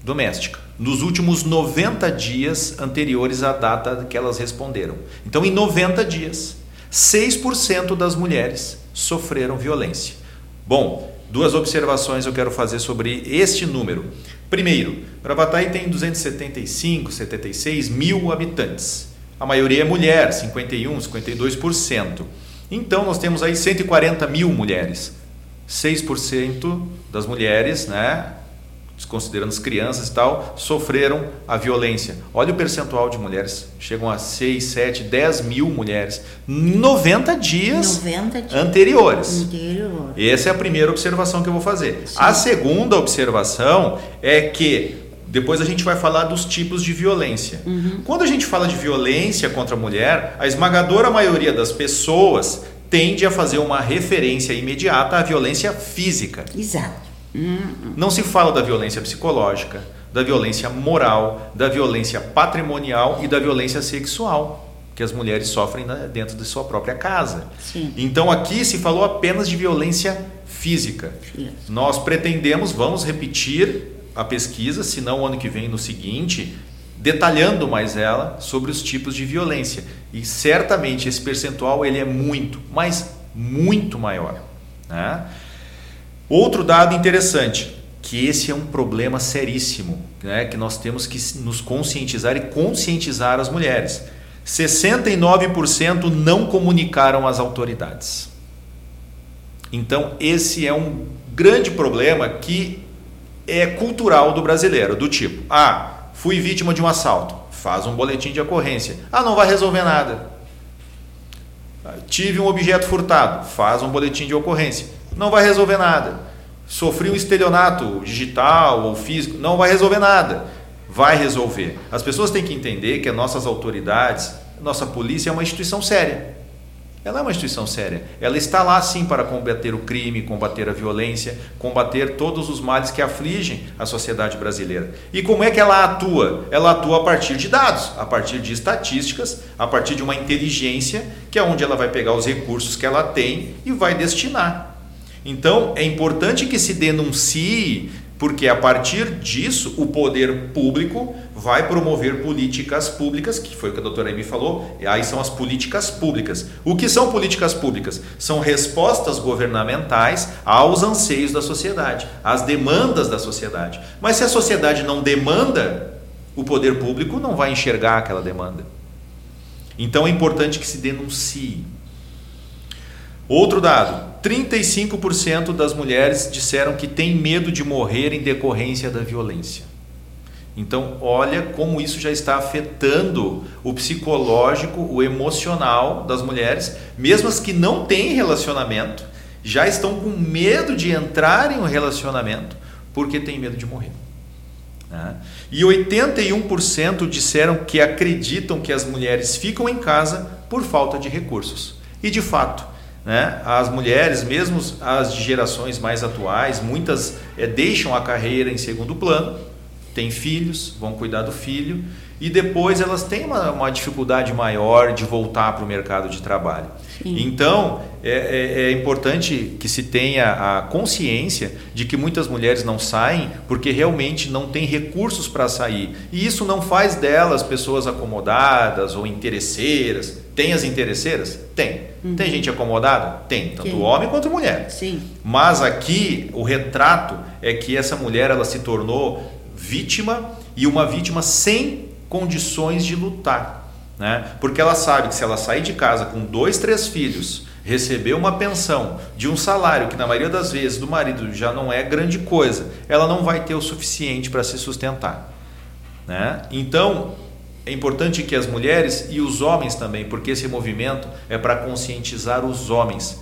doméstica nos últimos 90 dias anteriores à data que elas responderam. Então, em 90 dias, 6% das mulheres sofreram violência. Bom, duas observações eu quero fazer sobre este número. Primeiro, Gravataí tem 275, 76 mil habitantes. A maioria é mulher, 51, 52%. Então nós temos aí 140 mil mulheres. 6% das mulheres, né, desconsiderando as crianças e tal, sofreram a violência. Olha o percentual de mulheres. Chegam a 6, 7, 10 mil mulheres. em 90 dias 90 dias. anteriores. Anterior. Essa é a primeira observação que eu vou fazer. A segunda observação é que depois a gente vai falar dos tipos de violência. Quando a gente fala de violência contra a mulher, a esmagadora maioria das pessoas tende a fazer uma referência imediata à violência física. Exato. Não se fala da violência psicológica, da violência moral, da violência patrimonial e da violência sexual que as mulheres sofrem dentro de sua própria casa. Sim. Então aqui se falou apenas de violência física. Isso. Nós pretendemos, vamos repetir a pesquisa, se não o ano que vem no seguinte, detalhando mais ela sobre os tipos de violência. E certamente esse percentual ele é muito, mas muito maior. né? Outro dado interessante, que esse é um problema seríssimo, né, que nós temos que nos conscientizar e conscientizar as mulheres. 69% não comunicaram às autoridades. Então, esse é um grande problema que é cultural do brasileiro, do tipo, ah, fui vítima de um assalto, faz um boletim de ocorrência. Ah, não vai resolver nada. Ah, Tive um objeto furtado, faz um boletim de ocorrência. Não vai resolver nada. Sofri um estelionato digital ou físico, não vai resolver nada. Vai resolver. As pessoas têm que entender que as nossas autoridades, nossa polícia é uma instituição séria. Ela é uma instituição séria. Ela está lá sim para combater o crime, combater a violência, combater todos os males que afligem a sociedade brasileira. E como é que ela atua? Ela atua a partir de dados, a partir de estatísticas, a partir de uma inteligência, que é onde ela vai pegar os recursos que ela tem e vai destinar. Então, é importante que se denuncie, porque a partir disso o poder público vai promover políticas públicas, que foi o que a doutora Amy falou, e aí são as políticas públicas. O que são políticas públicas? São respostas governamentais aos anseios da sociedade, às demandas da sociedade. Mas se a sociedade não demanda, o poder público não vai enxergar aquela demanda. Então é importante que se denuncie. Outro dado: 35% das mulheres disseram que têm medo de morrer em decorrência da violência. Então, olha como isso já está afetando o psicológico, o emocional das mulheres, mesmo as que não têm relacionamento, já estão com medo de entrar em um relacionamento porque têm medo de morrer. né? E 81% disseram que acreditam que as mulheres ficam em casa por falta de recursos. E de fato, né, as mulheres, mesmo as de gerações mais atuais, muitas eh, deixam a carreira em segundo plano, têm filhos, vão cuidar do filho, e depois elas têm uma, uma dificuldade maior de voltar para o mercado de trabalho. Então, é, é- é importante que se tenha a consciência de que muitas mulheres não saem porque realmente não têm recursos para sair. E isso não faz delas pessoas acomodadas ou interesseiras. Tem as interesseiras? Tem. Tem gente acomodada? Tem. Tanto Tem. homem quanto mulher. Sim. Mas aqui o retrato é que essa mulher ela se tornou vítima e uma vítima sem condições de lutar, né? Porque ela sabe que se ela sair de casa com dois, três filhos, receber uma pensão de um salário que na maioria das vezes do marido já não é grande coisa, ela não vai ter o suficiente para se sustentar, né? Então é importante que as mulheres e os homens também, porque esse movimento é para conscientizar os homens.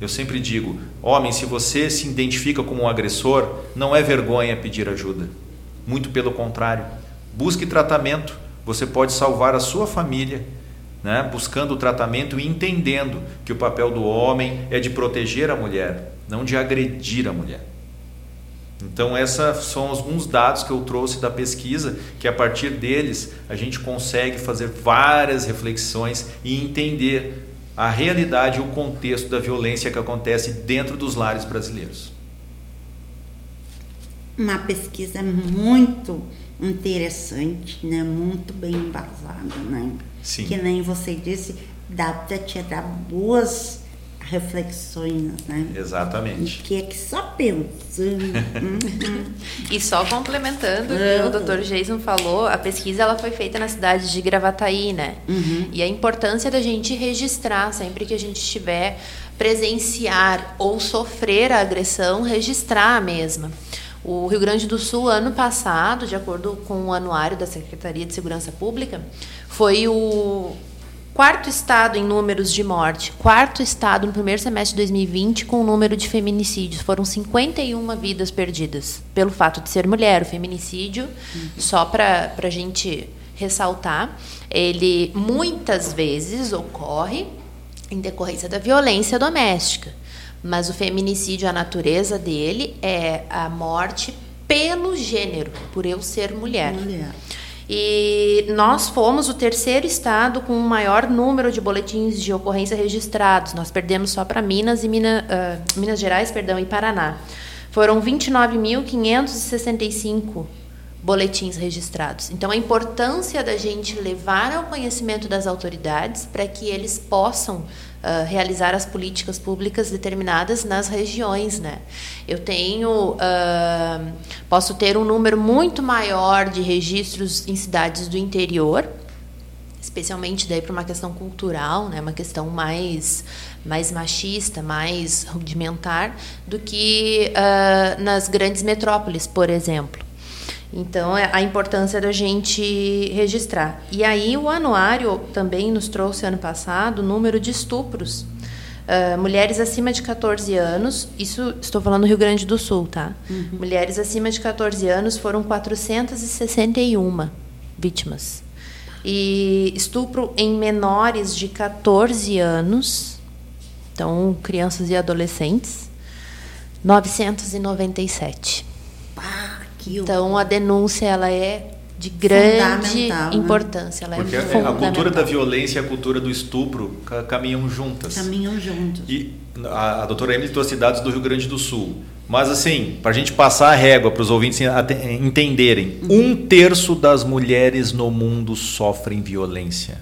Eu sempre digo, homem, se você se identifica como um agressor, não é vergonha pedir ajuda. Muito pelo contrário, busque tratamento. Você pode salvar a sua família, né? buscando o tratamento e entendendo que o papel do homem é de proteger a mulher, não de agredir a mulher. Então, esses são alguns dados que eu trouxe da pesquisa, que a partir deles a gente consegue fazer várias reflexões e entender a realidade e o contexto da violência que acontece dentro dos lares brasileiros. Uma pesquisa muito interessante, né? Muito bem embasada, né? Sim. Que nem você disse, dá para tirar boas reflexões, né? Exatamente. Que é que só pensando. Uhum. E só complementando o que o Dr. Jason falou, a pesquisa ela foi feita na cidade de Gravataí, né? Uhum. E a importância da gente registrar sempre que a gente estiver presenciar ou sofrer a agressão, registrar a mesma. O Rio Grande do Sul, ano passado, de acordo com o anuário da Secretaria de Segurança Pública, foi o quarto estado em números de morte, quarto estado no primeiro semestre de 2020 com o número de feminicídios. Foram 51 vidas perdidas pelo fato de ser mulher. O feminicídio, só para a gente ressaltar, ele muitas vezes ocorre em decorrência da violência doméstica. Mas o feminicídio, a natureza dele é a morte pelo gênero, por eu ser mulher. Mulher. E nós fomos o terceiro estado com o maior número de boletins de ocorrência registrados. Nós perdemos só para Minas e Mina, ah, Minas Gerais, perdão, e Paraná. Foram 29.565 boletins registrados. Então a importância da gente levar ao conhecimento das autoridades para que eles possam ah, realizar as políticas públicas determinadas nas regiões, né? Eu tenho, ah, posso ter um número muito maior de registros em cidades do interior, especialmente daí para uma questão cultural, né, uma questão mais mais machista, mais rudimentar, do que ah, nas grandes metrópoles, por exemplo. Então, é a importância da gente registrar. E aí, o anuário também nos trouxe ano passado o número de estupros. Ah, mulheres acima de 14 anos, isso estou falando no Rio Grande do Sul, tá? Mulheres acima de 14 anos foram 461 vítimas. E estupro em menores de 14 anos, então crianças e adolescentes, 997. Que Então a denúncia ela é de grande né? importância, ela Porque é a, a cultura da violência e a cultura do estupro ca- caminham juntas. Caminham juntos. E a, a doutora Emily trouxe dados do Rio Grande do Sul. Mas, assim, para a gente passar a régua para os ouvintes entenderem, um terço das mulheres no mundo sofrem violência.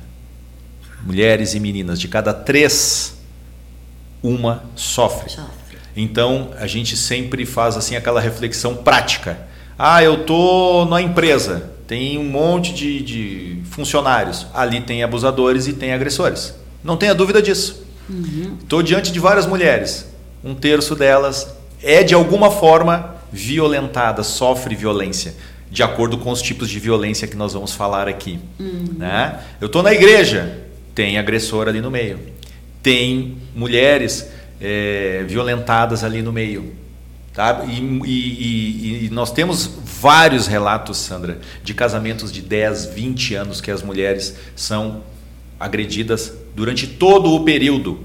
Mulheres e meninas, de cada três, uma sofre. Então, a gente sempre faz assim aquela reflexão prática. Ah, eu tô na empresa, tem um monte de, de funcionários. Ali tem abusadores e tem agressores. Não tenha dúvida disso. Estou diante de várias mulheres. Um terço delas é de alguma forma violentada, sofre violência, de acordo com os tipos de violência que nós vamos falar aqui. Né? Eu estou na igreja, tem agressor ali no meio. Tem mulheres eh, violentadas ali no meio. Tá? E, e- e- e nós temos vários relatos, Sandra, de casamentos de 10, 20 anos que as mulheres são agredidas durante todo o período.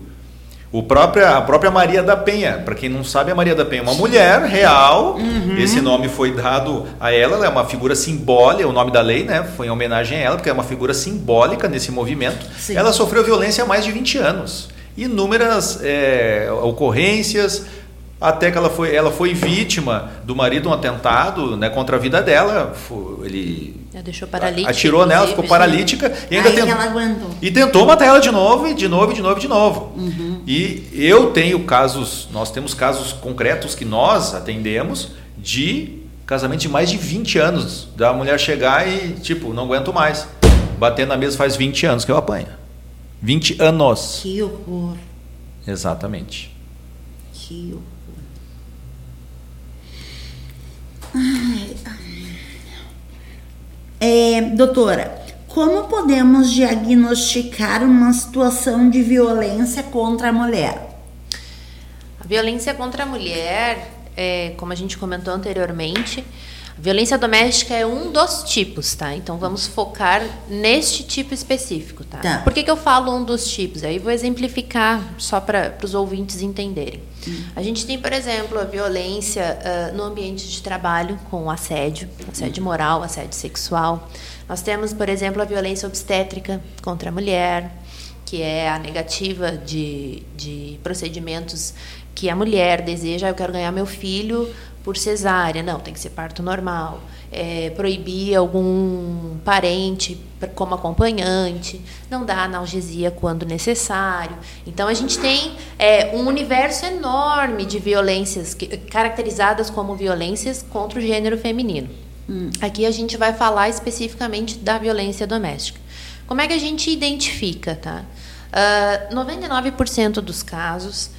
O própria, a própria Maria da Penha, para quem não sabe, a Maria da Penha é uma mulher real. Esse nome foi dado a ela, ela é uma figura simbólica, o nome da lei, né? Foi em homenagem a ela, porque é uma figura simbólica nesse movimento. Sim. Ela sofreu violência há mais de 20 anos. Inúmeras é, ocorrências, até que ela foi, ela foi vítima do marido de um atentado né, contra a vida dela. Ele Ela deixou paralítica. atirou nela, ficou paralítica e ainda Aí tentou. ela aguentou. E tentou matar ela de novo, e de novo, e de novo, e de novo. Uhum. E eu tenho casos, nós temos casos concretos que nós atendemos de casamento de mais de 20 anos. Da mulher chegar e, tipo, não aguento mais. Bater na mesa faz 20 anos que eu apanho. 20 anos. Que horror, Exatamente. que horror. Ai, ai. É, doutora, como podemos diagnosticar uma situação de violência contra a mulher? A violência contra a mulher, é, como a gente comentou anteriormente, violência doméstica é um dos tipos, tá? Então vamos focar neste tipo específico, tá? Tá. Por que, que eu falo um dos tipos? Aí vou exemplificar só para os ouvintes entenderem. A gente tem, por exemplo, a violência ah, no ambiente de trabalho com assédio, assédio moral, assédio sexual. Nós temos, por exemplo, a violência obstétrica contra a mulher. que é a negativa de, de procedimentos que a mulher deseja, "Ah, eu quero ganhar meu filho por cesárea. Não, tem que ser parto normal. É, proibir algum parente como acompanhante, não dar analgesia quando necessário. Então a gente tem é, um universo enorme de violências que- caracterizadas como violências contra o gênero feminino. Aqui a gente vai falar especificamente da violência doméstica. Como é que a gente identifica, tá? Ah, 99% dos casos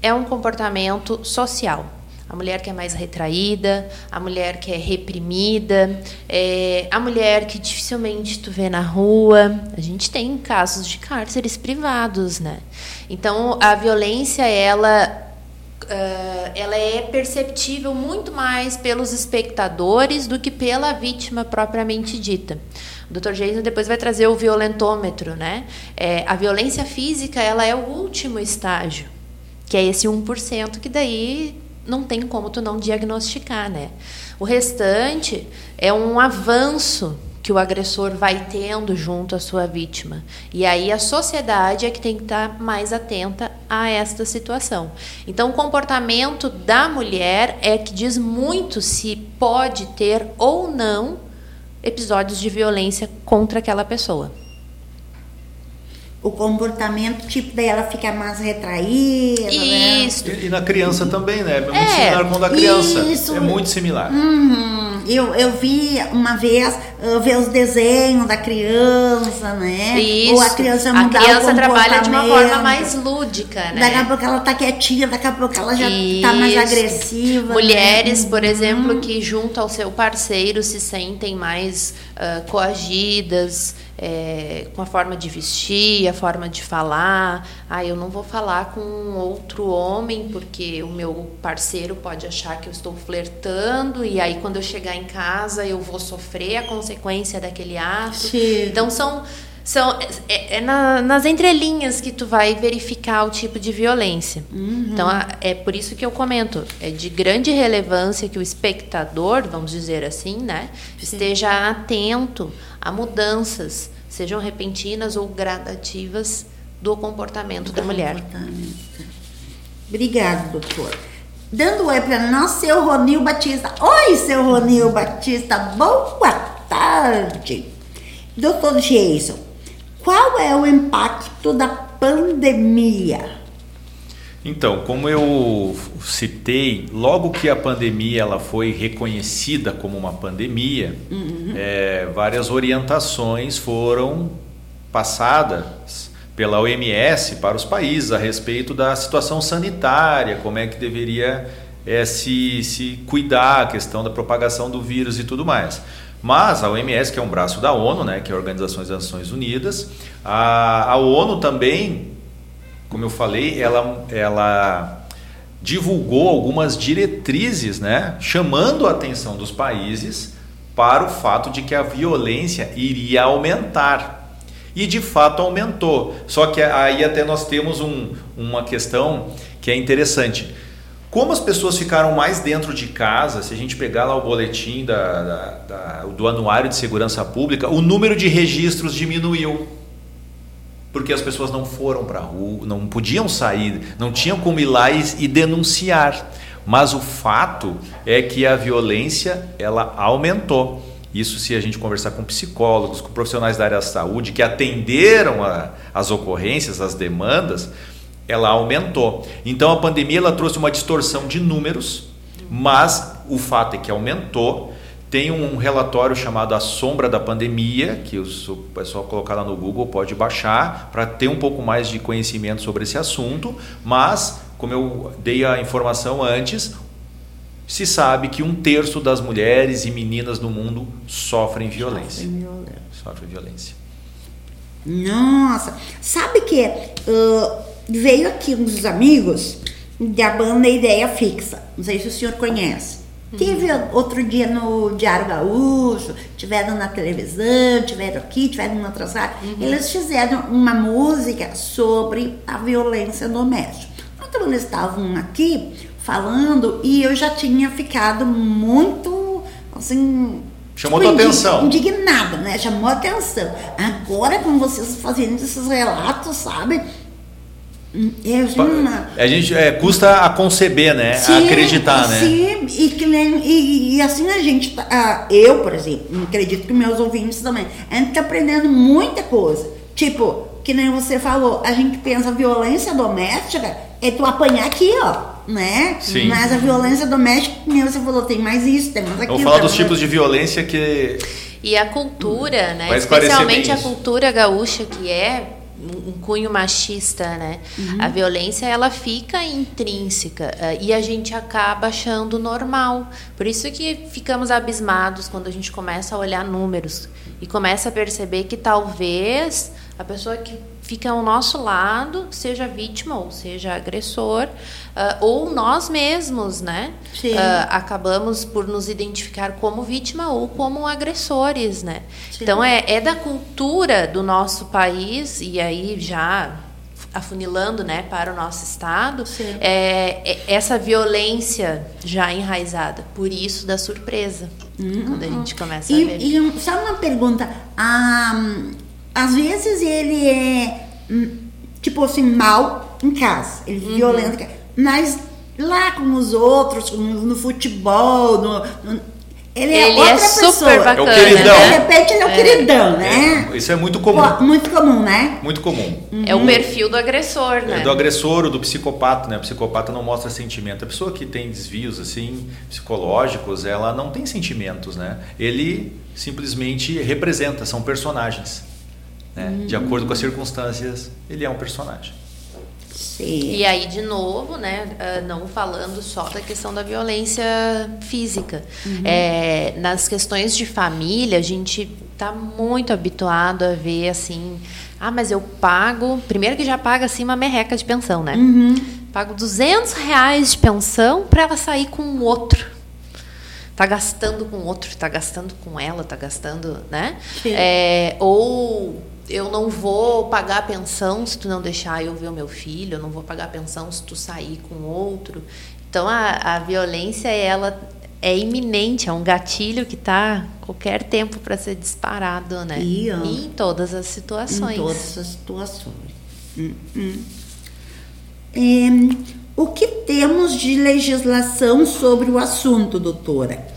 é um comportamento social. A mulher que é mais retraída, a mulher que é reprimida, é, a mulher que dificilmente tu vê na rua. A gente tem casos de cárceres privados, né? Então a violência ela ah, ela é perceptível muito mais pelos espectadores do que pela vítima propriamente dita. O Dr. Jason depois vai trazer o violentômetro, né? É, a violência física ela é o último estágio, que é esse 1% que daí não tem como tu não diagnosticar, né? O restante é um avanço que o agressor vai tendo junto à sua vítima. E aí a sociedade é que tem que estar mais atenta a esta situação. Então, o comportamento da mulher é que diz muito se pode ter ou não episódios de violência contra aquela pessoa. O comportamento, tipo, dela fica mais retraída, né? Isso. E, e na criança também, né? É muito É, similar com o da criança. isso. É muito similar. Uhum. Eu, eu vi uma vez, eu vi os desenhos da criança, né? Isso. Ou a criança a mudar o criança trabalha de uma forma mais lúdica, né? Daqui a pouco ela tá quietinha, daqui a pouco ela já tá mais Isso. agressiva. Mulheres, né? por exemplo, que junto ao seu parceiro se sentem mais ah, coagidas é, com a forma de vestir, a forma de falar. Ah, eu não vou falar com outro homem porque o meu parceiro pode achar que eu estou flertando e aí quando eu chegar em casa eu vou sofrer a consequência daquele ato. Sim. Então são são é, é na- nas entrelinhas que tu vai verificar o tipo de violência. Então a- é por isso que eu comento, é de grande relevância que o espectador, vamos dizer assim, né, esteja atento a mudanças, sejam repentinas ou gradativas do comportamento da mulher. Obrigado, doutor. Dando oi para nós, seu Ronil Batista. Oi, seu Ronil Batista, boa tarde. Doutor Jason, qual é o impacto da pandemia? Então, como eu citei, logo que a pandemia ela foi reconhecida como uma pandemia, é, várias orientações foram passadas pela OMS para os países a respeito da situação sanitária, como é que deveria é, se, se cuidar, a questão da propagação do vírus e tudo mais. Mas a OMS, que é um braço da ONU, né, que é a Organização das Nações Unidas, a, a ONU também como eu falei, ela, ela divulgou algumas diretrizes, né, chamando a atenção dos países para o fato de que a violência iria aumentar. E de fato aumentou. Só que aí até nós temos um, uma questão que é interessante. Como as pessoas ficaram mais dentro de casa, se a gente pegar lá o boletim da, da- da- do Anuário de Segurança Pública, o número de registros diminuiu porque as pessoas não foram para a rua, não podiam sair, não tinham como ir lá e, e denunciar. Mas o fato é que a violência ela aumentou. Isso se a gente conversar com psicólogos, com profissionais da área da saúde que atenderam a- as ocorrências, as demandas, ela aumentou. Então a pandemia ela trouxe uma distorção de números, mas o fato é que aumentou. Tem um relatório chamado A Sombra da Pandemia, que o pessoal colocar lá no Google pode baixar para ter um pouco mais de conhecimento sobre esse assunto, mas, como eu dei a informação antes, se sabe que um terço das mulheres e meninas no mundo sofrem violência. Sofrem violência. Nossa, sabe que ah, veio aqui uns amigos da banda Ideia Fixa. Não sei se o senhor conhece. Tive outro dia no Diário Gaúcho, tiveram na televisão, tiveram aqui, tiveram em outras rádios. Eles fizeram uma música sobre a violência doméstica. Então eles estavam aqui falando e eu já tinha ficado muito assim Chamou ficou tua atenção. Indignada, né? Chamou atenção. Agora, com vocês fazendo esses relatos, sabe? Hum, hum, A gente é, custa a conceber, né? a acreditar, né? Sim, e, que nem, e, e assim a gente, tá- ah, eu, por exemplo, acredito que meus ouvintes também, a gente tá aprendendo muita coisa. Tipo, que nem você falou, a gente pensa violência doméstica é tu apanhar aqui, ó, né? Sim. Mas a violência doméstica, que nem você falou, tem mais isso, tem mais Eu aquilo. vou falar dos mais- tipos de violência que. E a cultura, né? Vai esclarecer Especialmente a cultura gaúcha, que é um cunho machista, né? A violência ela fica intrínseca eh, e a gente acaba achando normal. Por isso que ficamos abismados quando a gente começa a olhar números e começa a perceber que talvez a pessoa que fica ao nosso lado seja vítima ou seja agressor ah, ou nós mesmos, né? Sim. Ah, acabamos por nos identificar como vítima ou como agressores, né? Então é, é da cultura do nosso país e aí já afunilando, né, para o nosso estado, Sim. é, é essa violência já enraizada. Por isso da surpresa quando a gente começa a ver. E, e só uma pergunta. Ah, hum, às vezes ele é, hum, tipo assim, mal em casa. Ele é Uhum. casa. Mas lá com os outros, no, futebol, no- no- ele é Ele outra é super pessoa. bacana, É o queridão. De repente ele é o queridão, né? Isso é muito comum. Pô, muito comum, né? Muito comum. É o perfil do agressor, né? É do agressor ou do psicopata, né? O psicopata não mostra sentimento. A pessoa que tem desvios assim psicológicos, ela não tem sentimentos, né? Ele simplesmente representa, são personagens. Né? De acordo com as circunstâncias, ele é um personagem. Sim. E aí, de novo, né, ah, não falando só da questão da violência física. É, nas questões de família, a gente está muito habituado a ver assim, ah, mas eu pago, primeiro que já paga assim uma merreca de pensão, né? Pago 200 reais de pensão para ela sair com um outro. Tá gastando com outro, tá gastando com ela, tá gastando, né? Sim. É, ou eu não vou pagar a pensão se tu não deixar eu ver o meu filho, eu não vou pagar a pensão se tu sair com outro. Então a, a violência ela é iminente, é um gatilho que está qualquer tempo para ser disparado, né? E, ó, em todas as situações. Em todas as situações. Hum, hum. É, o que temos de legislação sobre o assunto, doutora?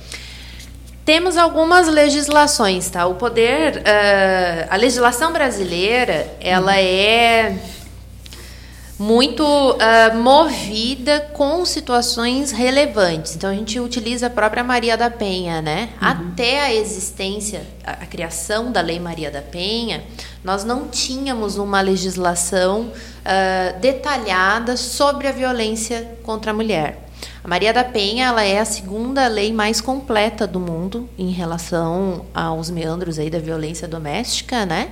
Temos algumas legislações, tá? O poder, eh, a legislação brasileira, ela é muito ah, movida com situações relevantes. Então a gente utiliza a própria Maria da Penha, né? Até a existência, a, a criação da Lei Maria da Penha, nós não tínhamos uma legislação ah, detalhada sobre a violência contra a mulher. A Maria da Penha ela é a segunda lei mais completa do mundo em relação aos meandros aí da violência doméstica, né?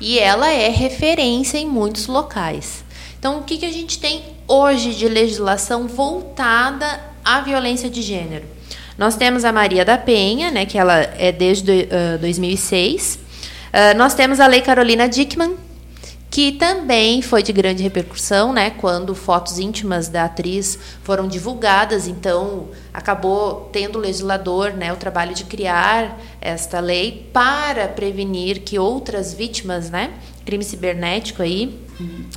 E ela é referência em muitos locais. Então, o que, que a gente tem hoje de legislação voltada à violência de gênero? Nós temos a Maria da Penha, né, que ela é desde ah, 2006. Ah, nós temos a Lei Carolina Dickmann, que também foi de grande repercussão, né, quando fotos íntimas da atriz foram divulgadas, então acabou tendo o legislador, né, o trabalho de criar esta lei para prevenir que outras vítimas, né, crime cibernético aí,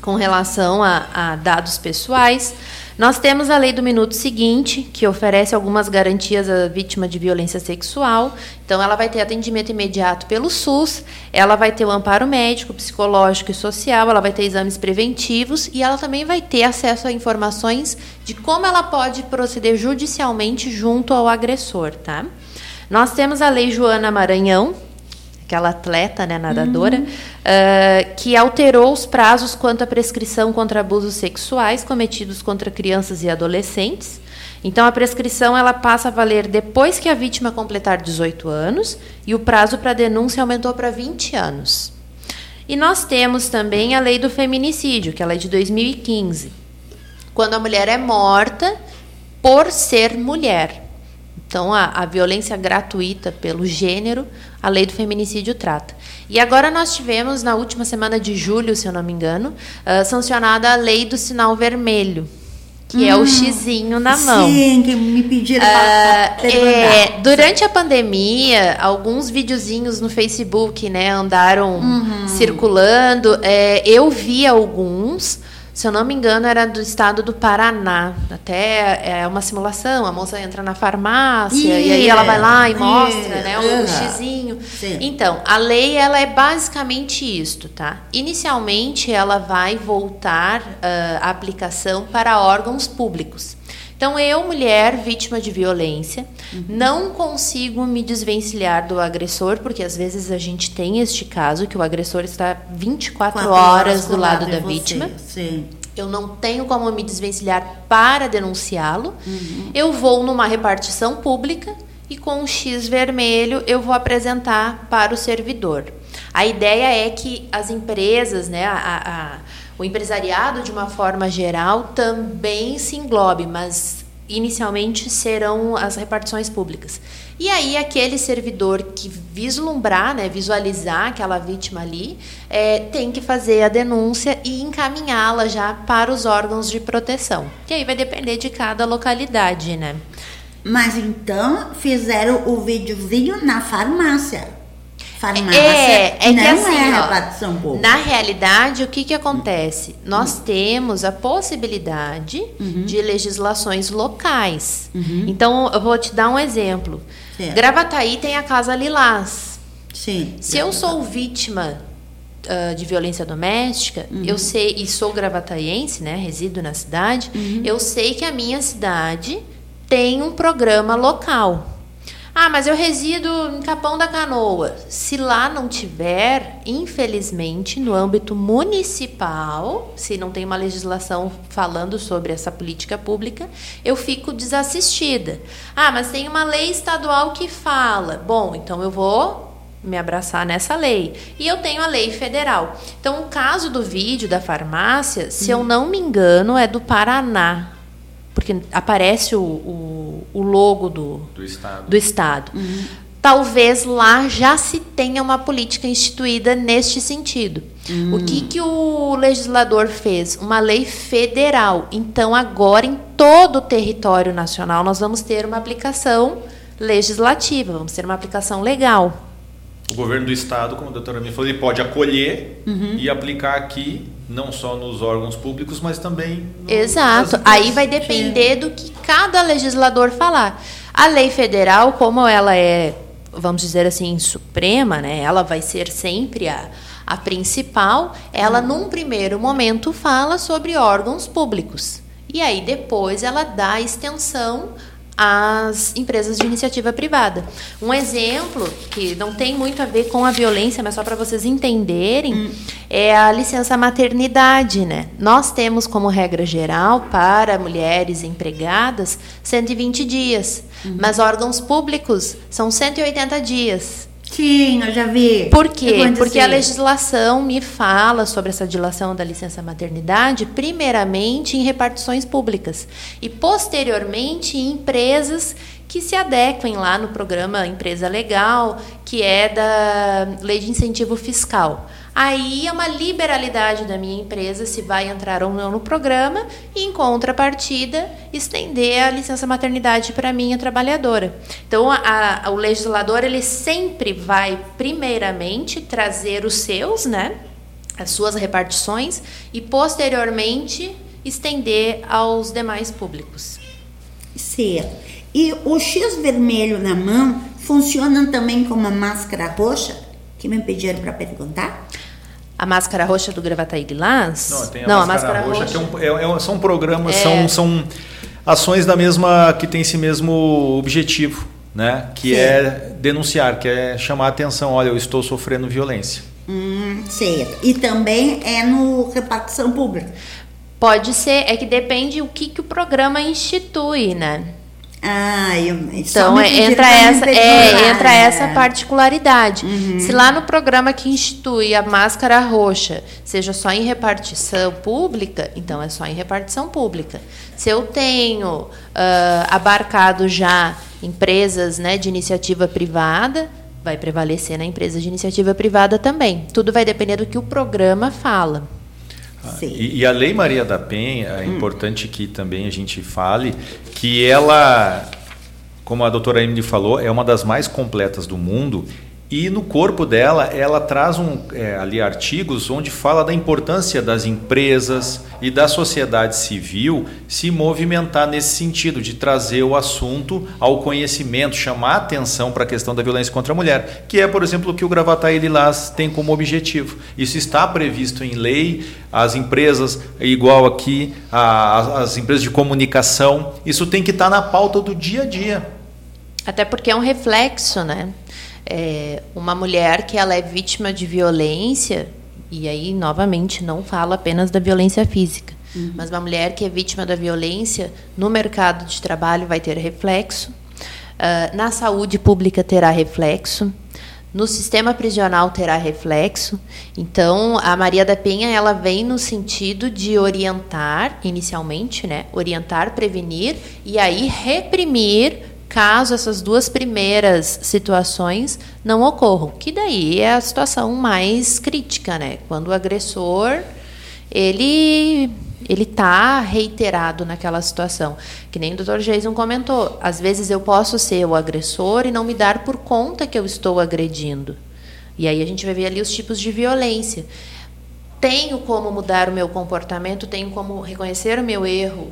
com relação a, a dados pessoais. Nós temos a lei do minuto seguinte, que oferece algumas garantias à vítima de violência sexual. Então, ela vai ter atendimento imediato pelo SUS, ela vai ter o amparo médico, psicológico e social, ela vai ter exames preventivos e ela também vai ter acesso a informações de como ela pode proceder judicialmente junto ao agressor, tá? Nós temos a lei Joana Maranhão, aquela atleta, né, nadadora, ah, que alterou os prazos quanto à prescrição contra abusos sexuais cometidos contra crianças e adolescentes. Então, a prescrição ela passa a valer depois que a vítima completar 18 anos e o prazo para denúncia aumentou para 20 anos. E nós temos também a lei do feminicídio, que ela é de 2015, quando a mulher é morta por ser mulher. Então, a, a violência gratuita pelo gênero, a lei do feminicídio trata. E agora nós tivemos, na última semana de julho, se eu não me engano, ah, sancionada a lei do sinal vermelho, que é o xizinho na mão. Sim, que me pediram Ah, para é, durante a pandemia, alguns videozinhos no Facebook, né, andaram Uhum. circulando. É, eu vi alguns, se eu não me engano, era do estado do Paraná. Até é uma simulação, a moça entra na farmácia e aí ela vai lá e É, mostra, né, o, uhum. o xizinho. Sim. Então, a lei ela é basicamente isto, tá? Inicialmente, ela vai voltar ah, a aplicação para órgãos públicos. Então, eu, mulher vítima de violência, não consigo me desvencilhar do agressor, porque às vezes a gente tem este caso que o agressor está 24 Quatro horas do lado de da você, vítima. Sim. Eu não tenho como me desvencilhar para denunciá-lo. Uhum. Eu vou numa repartição pública e com um X vermelho eu vou apresentar para o servidor. A ideia é que as empresas, né, a- a- o empresariado de uma forma geral também se englobe, mas inicialmente serão as repartições públicas. E aí aquele servidor que vislumbrar, né, visualizar aquela vítima ali, é, tem que fazer a denúncia e encaminhá-la já para os órgãos de proteção. Que aí vai depender de cada localidade, né? Mas então fizeram o videozinho na farmácia. Farmácia É, é não que assim, é ó, repartição pública. na realidade, o que, que acontece? Nós temos a possibilidade Uhum. de legislações locais. Então, eu vou te dar um exemplo. Certo. Gravataí tem a Casa Lilás. Sim. Se eu sou vítima ah, de violência doméstica, Uhum. eu sei, e sou gravataiense, né, resido na cidade, Uhum. eu sei que a minha cidade tem um programa local. Ah, mas eu resido em Capão da Canoa. Se lá não tiver, infelizmente, no âmbito municipal, se não tem uma legislação falando sobre essa política pública, eu fico desassistida. Ah, mas tem uma lei estadual que fala. Bom, então eu vou me abraçar nessa lei. E eu tenho a lei federal. Então, o caso do vídeo da farmácia, se eu não me engano, é do Paraná. Porque aparece o, o, o logo do, Do Estado. do Estado. Talvez lá já se tenha uma política instituída neste sentido. O que, que o legislador fez? Uma lei federal. Então, agora, em todo o território nacional, nós vamos ter uma aplicação legislativa, vamos ter uma aplicação legal. O governo do estado, como a doutora me falou, ele pode acolher Uhum. e aplicar aqui, não só nos órgãos públicos, mas também no- Exato. Aí vai depender do que cada legislador falar. A lei federal, como ela é, vamos dizer assim, suprema, né? Ela vai ser sempre a, a principal. Ela, num primeiro momento, fala sobre órgãos públicos. E aí depois ela dá extensão às empresas de iniciativa privada. Um exemplo que não tem muito a ver com a violência, mas só para vocês entenderem, é a licença maternidade, né? Nós temos como regra geral para mulheres empregadas 120 dias, mas órgãos públicos são 180 dias. Sim, eu já vi. Por quê? Porque a legislação me fala sobre essa dilação da licença maternidade, primeiramente em repartições públicas e posteriormente em empresas que se adequem lá no programa Empresa Legal, que é da Lei de Incentivo Fiscal. Aí é uma liberalidade da minha empresa se vai entrar ou não no programa e, em contrapartida, estender a licença maternidade para a minha trabalhadora. Então, a- a- o legislador ele sempre vai, primeiramente, trazer os seus, né, as suas repartições e, posteriormente, estender aos demais públicos. Certo. E o X vermelho na mão funciona também como a máscara roxa? Que me pediram para perguntar? A máscara roxa do Gravataí Lilás? Não, tem a máscara, roxa, que é um- é- é- são programas, É. são, são ações da mesma que tem esse mesmo objetivo, né? Que Sim. é denunciar, que é chamar a atenção. Olha, eu estou sofrendo violência. Hum, certo. E também é no repartição pública. Pode ser, é que depende o que, que o programa institui, né? Ah, eu, só Então é, entra essa, é, entra essa particularidade. Se lá no programa que institui a máscara roxa seja só em repartição pública, então é só em repartição pública. Se eu tenho ah, abarcado já empresas né, de iniciativa privada, vai prevalecer na empresa de iniciativa privada também. Tudo vai depender do que o programa fala. Sim. E, e a Lei Maria da Penha, é importante que também a gente fale que ela, como a doutora Emily falou, é uma das mais completas do mundo. E no corpo dela, ela traz um, é, ali artigos onde fala da importância das empresas e da sociedade civil se movimentar nesse sentido, de trazer o assunto ao conhecimento, chamar atenção para a questão da violência contra a mulher, que é, por exemplo, o que o Gravataí Lilás tem como objetivo. Isso está previsto em lei, as empresas, igual aqui, a- as empresas de comunicação, isso tem que estar na pauta do dia a dia. Até porque é um reflexo, né? É, uma mulher que ela é vítima de violência, e aí, novamente, não falo apenas da violência física, mas uma mulher que é vítima da violência no mercado de trabalho vai ter reflexo, ah, na saúde pública terá reflexo, no sistema prisional terá reflexo. Então, a Maria da Penha ela vem no sentido de orientar, inicialmente, né? Orientar, prevenir e aí reprimir caso essas duas primeiras situações não ocorram. Que daí é a situação mais crítica, né? Quando o agressor ele ele tá reiterado naquela situação. Que nem o Dr. Jason comentou, às vezes eu posso ser o agressor e não me dar por conta que eu estou agredindo. E aí a gente vai ver ali os tipos de violência. Tenho como mudar o meu comportamento, tenho como reconhecer o meu erro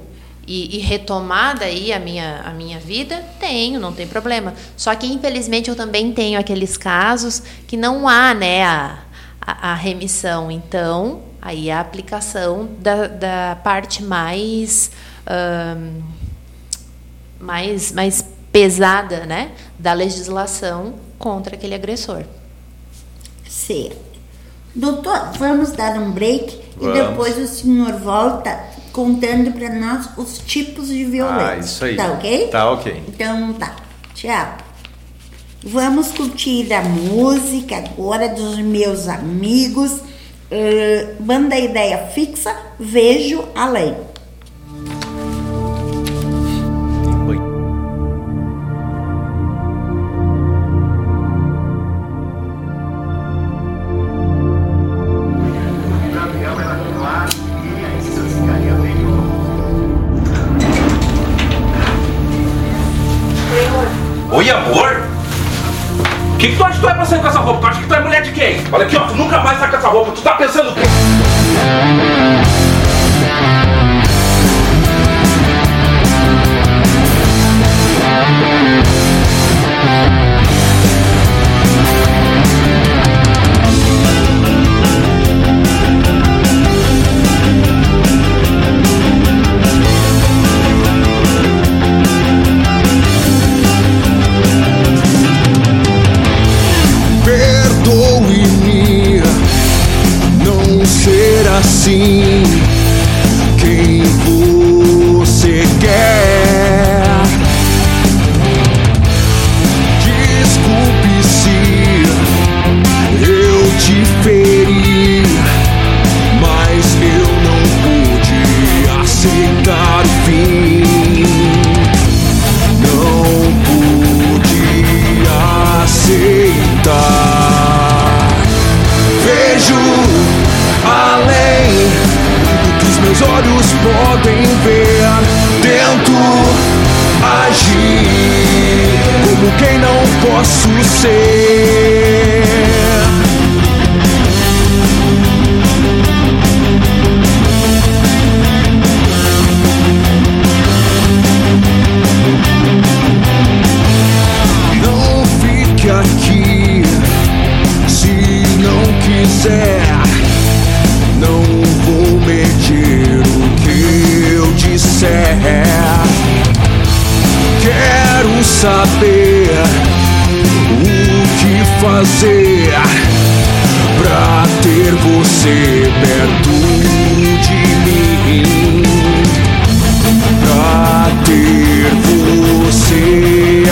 e, e retomar daí a minha, a minha vida? Tenho, não tem problema. Só que, infelizmente, eu também tenho aqueles casos que não há né, a, a, a remissão. Então, aí a aplicação da, da parte mais, mais, mais pesada né, da legislação contra aquele agressor. Certo. Doutor, vamos dar um break Vamos. e depois o senhor volta contando para nós os tipos de violência. Ah, isso aí. Tá ok? Tá ok. Então tá. Tchau. Vamos curtir a música agora dos meus amigos. eh, banda Ideia Fixa, Vejo Além. Saber o que fazer pra ter você perto de mim. Pra ter você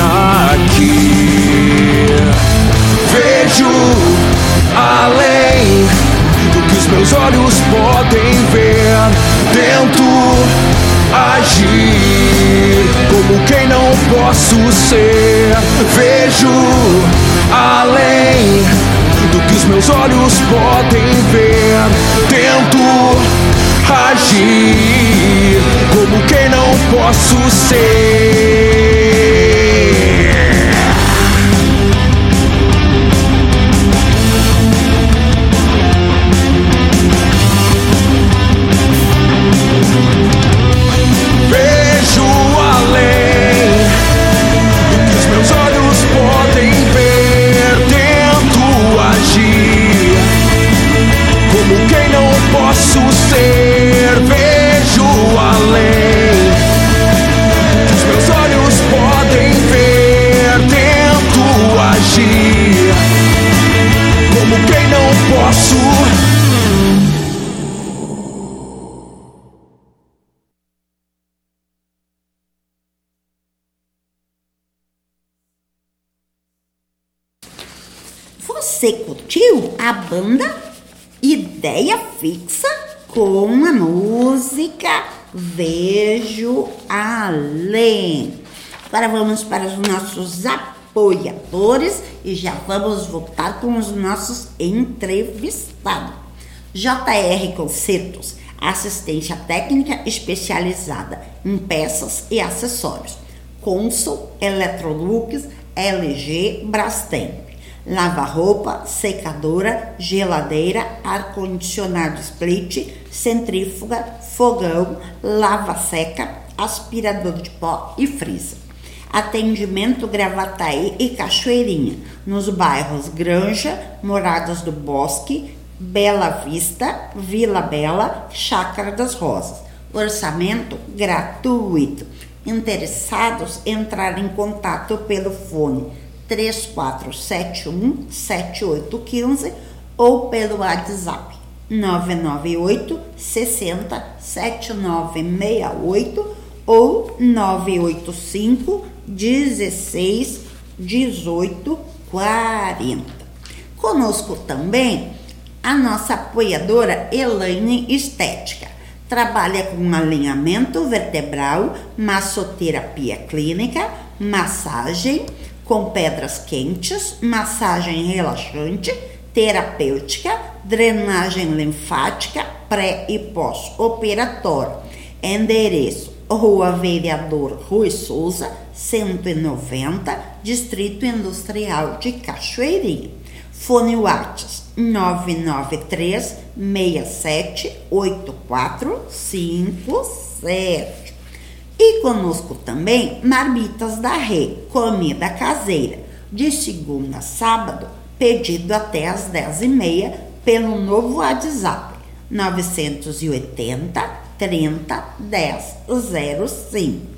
aqui. Vejo além do que os meus olhos podem ver. Tento agir como quem posso ser. Vejo além do que os meus olhos podem ver. Tento agir como quem não posso ser. Banda Ideia Fixa com a música Vejo Além. Agora vamos para os nossos apoiadores e já vamos voltar com os nossos entrevistados. JR Concertos, assistência técnica especializada em peças e acessórios. Consul, Electrolux, LG, Brastemp. Lava-roupa, secadora, geladeira, ar-condicionado split, centrífuga, fogão, lava-seca, aspirador de pó e freezer. Atendimento Gravataí e Cachoeirinha, nos bairros Granja, Moradas do Bosque, Bela Vista, Vila Bela, Chácara das Rosas. Orçamento gratuito. Interessados entrar em contato pelo fone 3471 7815 ou pelo WhatsApp 998 60 7968 ou 985 16 18 40. Conosco também a nossa apoiadora Elaine Estética. Trabalha com alinhamento vertebral, massoterapia clínica, massagem com pedras quentes, massagem relaxante, terapêutica, drenagem linfática, pré e pós-operatório. Endereço: Rua Vereador Rui Souza, 190, Distrito Industrial de Cachoeirinha. Fone Whats 993 67 8457. E conosco também Marmitas da Rê, comida caseira, de segunda a sábado, pedido até às 10h30 pelo novo WhatsApp 980 30 10 05.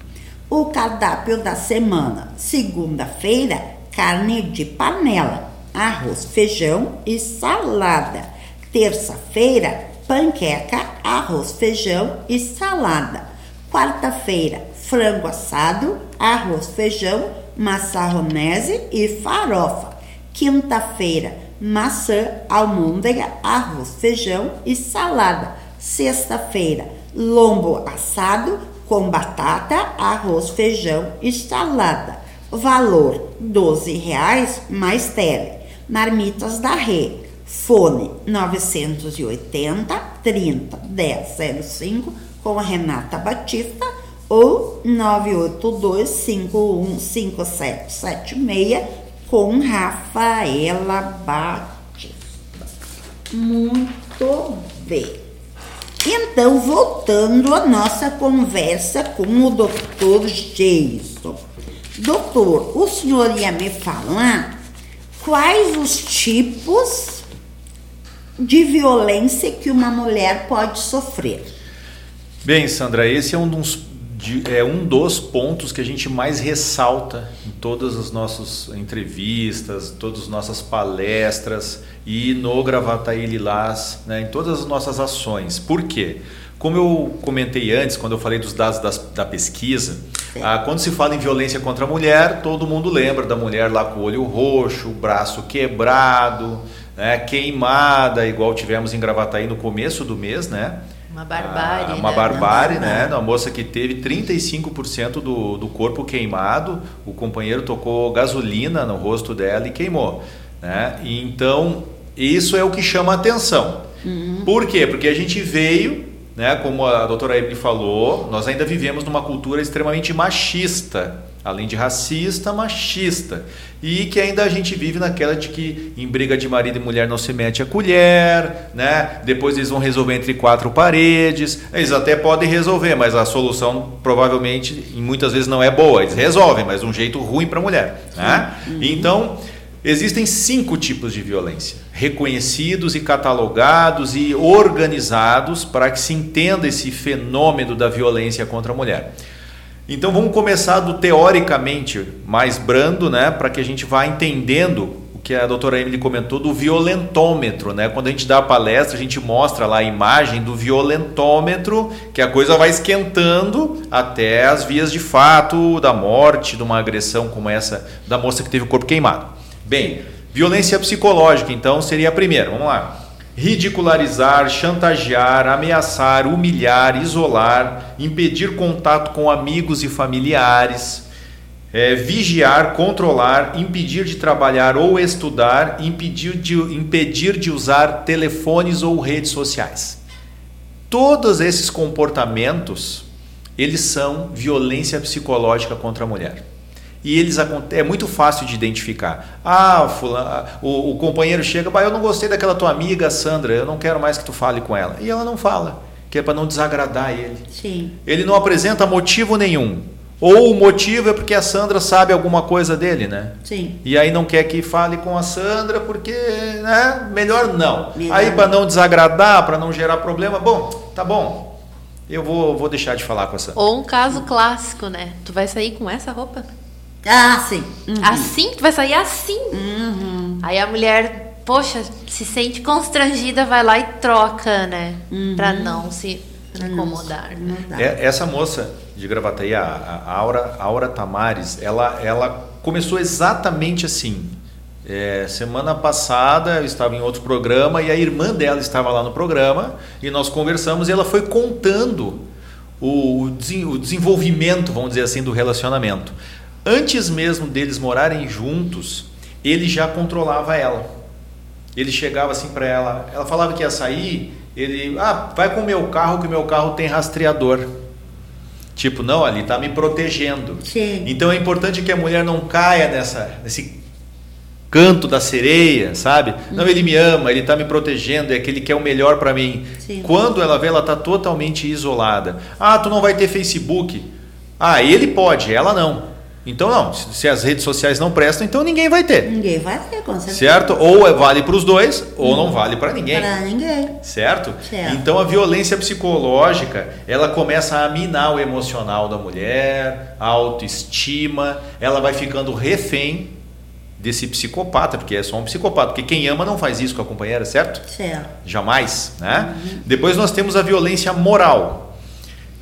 O cardápio da semana, segunda-feira, carne de panela, arroz, feijão e salada. Terça-feira, panqueca, arroz, feijão e salada. Quarta-feira, frango assado, arroz, feijão, macarronese e farofa. Quinta-feira, maçã, almôndega, arroz, feijão e salada. Sexta-feira, lombo assado com batata, arroz, feijão e salada. Valor 12 reais mais tele. Marmitas da Rê. Fone 980 30 10 05 com a Renata Batista ou 982515776 com Rafaela Batista. Muito bem. Então, voltando à nossa conversa com o doutor Jason. Doutor, o senhor ia me falar quais os tipos de violência que uma mulher pode sofrer? Bem, Sandra, esse é um dos, de- é um dos pontos que a gente mais ressalta em todas as nossas entrevistas, todas as nossas palestras e no Gravataí Lilás, né, em todas as nossas ações. Por quê? Como eu comentei antes, quando eu falei dos dados das- da pesquisa, ah, quando se fala em violência contra a mulher, todo mundo lembra da mulher lá com o olho roxo, o braço quebrado, né, queimada, igual tivemos em Gravataí no começo do mês, né? Uma barbárie. Ah, uma né? barbárie, né? Uma moça que teve 35% do, do corpo queimado, o companheiro tocou gasolina no rosto dela e queimou. Né? E Então, isso é o que chama a atenção. Por quê? Porque a gente veio né, como a doutora Evelyn falou, nós ainda vivemos numa cultura extremamente machista, além de racista, machista. E que ainda a gente vive naquela de que em briga de marido e mulher não se mete a colher, né? Depois eles vão resolver entre quatro paredes. Eles até podem resolver, mas a solução provavelmente, em muitas vezes, não é boa. Eles resolvem, mas de um jeito ruim para a mulher. Né? Então, existem cinco tipos de violência, reconhecidos e catalogados e organizados para que se entenda esse fenômeno da violência contra a mulher. Então vamos começar do teoricamente mais brando, né, para que a gente vá entendendo o que a doutora Emily comentou do violentômetro, né? Quando a gente dá a palestra, a gente mostra lá a imagem do violentômetro, que a coisa vai esquentando até as vias de fato da morte, de uma agressão como essa da moça que teve o corpo queimado. Bem, violência psicológica, então, seria a primeira. Vamos lá. Ridicularizar, chantagear, ameaçar, humilhar, isolar, impedir contato com amigos e familiares, é, vigiar, controlar, impedir de trabalhar ou estudar, impedir de, impedir de usar telefones ou redes sociais. Todos esses comportamentos, eles são violência psicológica contra a mulher. E eles é muito fácil de identificar. Ah, fulano, o, o companheiro chega, bah, eu não gostei daquela tua amiga Sandra, eu não quero mais que tu fale com ela. E ela não fala, que é para não desagradar ele. Sim. Ele não apresenta motivo nenhum. Ou o motivo é porque a Sandra sabe alguma coisa dele, né? Sim. E aí não quer que fale com a Sandra porque, né? Melhor não. Melhor aí para não desagradar, para não gerar problema, bom, tá bom. Eu vou, vou deixar de falar com a Sandra. Ou um caso clássico, né? Tu vai sair com essa roupa? Ah, sim. Uhum. Assim? Tu vai sair assim? Aí a mulher, poxa, se sente constrangida, vai lá e troca, né? Pra não se incomodar. né? É, essa moça de Gravataí, a, a Aura, Aura Tamares, ela, ela começou exatamente assim. É, semana passada eu estava em outro programa e a irmã dela estava lá no programa e nós conversamos e ela foi contando o, o desenvolvimento, vamos dizer assim, do relacionamento. Antes mesmo deles morarem juntos, ele já controlava ela. Ele chegava assim para ela, ela falava que ia sair, ele, ah, vai com o meu carro que o meu carro tem rastreador. Tipo, não, ali tá me protegendo. Sim. Então é importante que a mulher não caia nessa nesse canto da sereia, sabe? Não, ele me ama, ele tá me protegendo, é que ele quer o melhor para mim. Sim. Quando ela vê, ela tá totalmente isolada. Ah, tu não vai ter Facebook. Ah, ele pode, ela não. Então não, se as redes sociais não prestam, então ninguém vai ter. Ninguém vai ter, com certeza. Certo? Ou é vale para os dois, ou não vale para ninguém. Pra ninguém. Certo? Certo. Então a violência psicológica, ela começa a minar o emocional da mulher, a autoestima, ela vai ficando refém desse psicopata, porque é só um psicopata, porque quem ama não faz isso com a companheira, certo? Certo. Jamais, né? Depois nós temos a violência moral.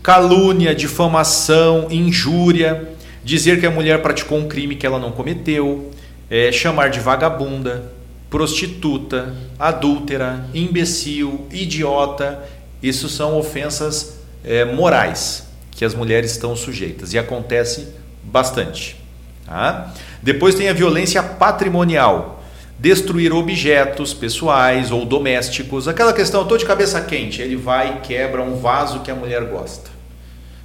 Calúnia, difamação, injúria, dizer que a mulher praticou um crime que ela não cometeu, é, chamar de vagabunda, prostituta, adúltera, imbecil, idiota. Isso são ofensas é, morais que as mulheres estão sujeitas e acontece bastante. tá? Depois tem a violência patrimonial. Destruir objetos pessoais ou domésticos. Aquela questão, estou de cabeça quente. Ele vai e quebra um vaso que a mulher gosta.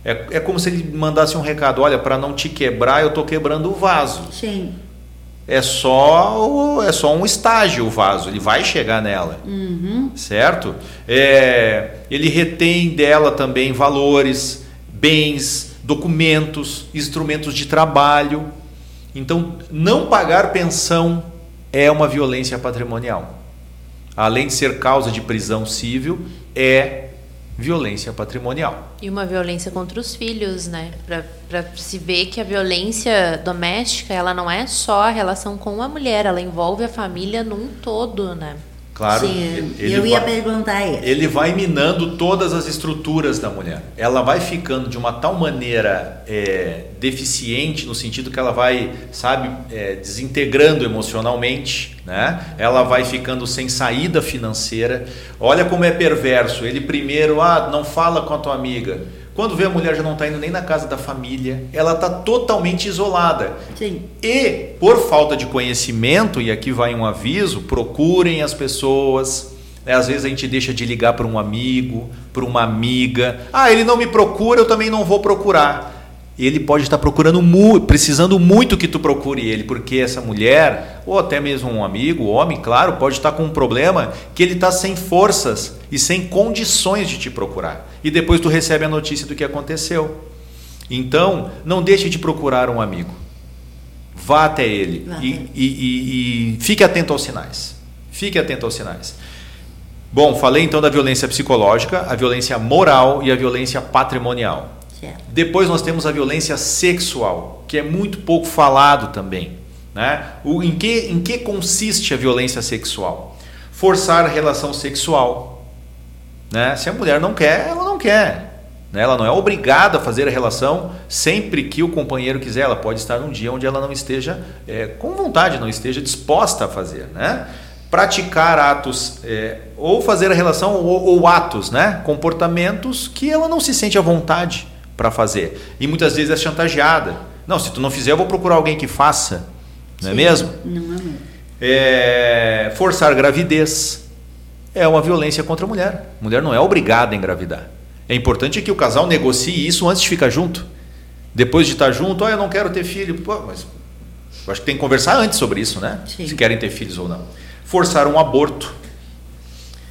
É, é como se ele mandasse um recado: olha, para não te quebrar, eu estou quebrando o vaso. Sim. É só, é só um estágio o vaso, ele vai chegar nela Uhum. certo? É, ele retém dela também valores, bens, documentos, instrumentos de trabalho. Então, não pagar pensão é uma violência patrimonial. Além de ser causa de prisão civil, é violência patrimonial. E uma violência contra os filhos, né? Pra se ver que a violência doméstica, ela não é só a relação com a mulher, ela envolve a família num todo, né? Claro, Sim, ele eu ia vai- perguntar isso. ele vai minando todas as estruturas da mulher. Ela vai ficando de uma tal maneira é, deficiente no sentido que ela vai, sabe, é, desintegrando emocionalmente, né? Ela vai ficando sem saída financeira. Olha como é perverso. Ele primeiro, ah, não fala com a tua amiga. Quando vê a mulher já não está indo nem na casa da família, ela está totalmente isolada. Sim. E, por falta de conhecimento, e aqui vai um aviso, procurem as pessoas, né? Às vezes a gente deixa de ligar para um amigo, para uma amiga. Ah, ele não me procura, eu também não vou procurar. Ele pode estar procurando mu precisando muito que tu procure ele, porque essa mulher, ou até mesmo um amigo, homem, claro, pode estar com um problema que ele está sem forças e sem condições de te procurar. E depois tu recebe a notícia do que aconteceu. Então, não deixe de procurar um amigo. Vá até ele Vá e, e- e- e fique atento aos sinais. Fique atento aos sinais. Bom, falei então da violência psicológica, a violência moral e a violência patrimonial. Certo. Depois nós temos a violência sexual, que é muito pouco falado também. Né? O, em, que, em que consiste a violência sexual? Forçar a relação sexual. Né? Se a mulher não quer, ela não quer. Né? Ela não é obrigada a fazer a relação sempre que o companheiro quiser. Ela pode estar num dia onde ela não esteja é, com vontade, não esteja disposta a fazer. Né? Praticar atos, é, ou fazer a relação, ou, ou atos, né? comportamentos que ela não se sente à vontade para fazer. E muitas vezes é chantageada. Não, se tu não fizer, eu vou procurar alguém que faça. Não é Sim, mesmo? Não é mesmo. É, forçar gravidez é uma violência contra a mulher. A mulher não é obrigada a engravidar. É importante que o casal negocie isso antes de ficar junto. Depois de estar junto, ah, eu não quero ter filho. Pô, mas eu acho que tem que conversar antes sobre isso, né? Sim. Se querem ter filhos ou não. Forçar um aborto.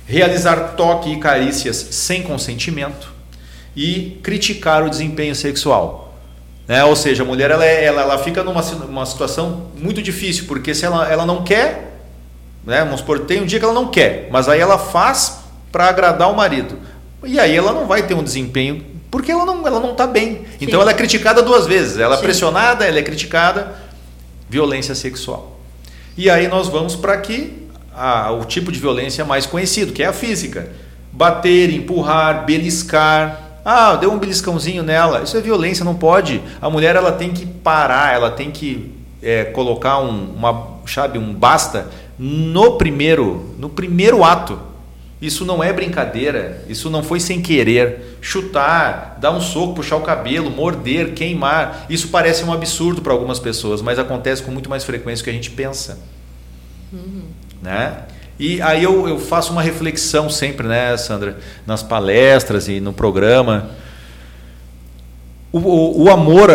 Realizar toque e carícias sem consentimento. E criticar o desempenho sexual. Né? Ou seja, a mulher ela, é- ela, ela fica numa uma situação muito difícil, porque se ela, ela não quer, né? vamos supor, tem um dia que ela não quer, mas aí ela faz para agradar o marido. E aí ela não vai ter um desempenho, porque ela não ela não está bem. Então Sim. ela é criticada duas vezes. Ela é Sim. pressionada, ela é criticada. Violência sexual. E aí nós vamos para que a- o tipo de violência mais conhecido, que é a física. Bater, empurrar, beliscar. Ah, deu um beliscãozinho nela. Isso é violência, não pode. A mulher ela tem que parar, ela tem que é, colocar um, uma, sabe, um basta no primeiro, no primeiro ato. Isso não é brincadeira, isso não foi sem querer. Chutar, dar um soco, puxar o cabelo, morder, queimar. Isso parece um absurdo para algumas pessoas, mas acontece com muito mais frequência do que a gente pensa. Né? E aí eu, eu faço uma reflexão sempre, né, Sandra, nas palestras e no programa. O, o, o amor,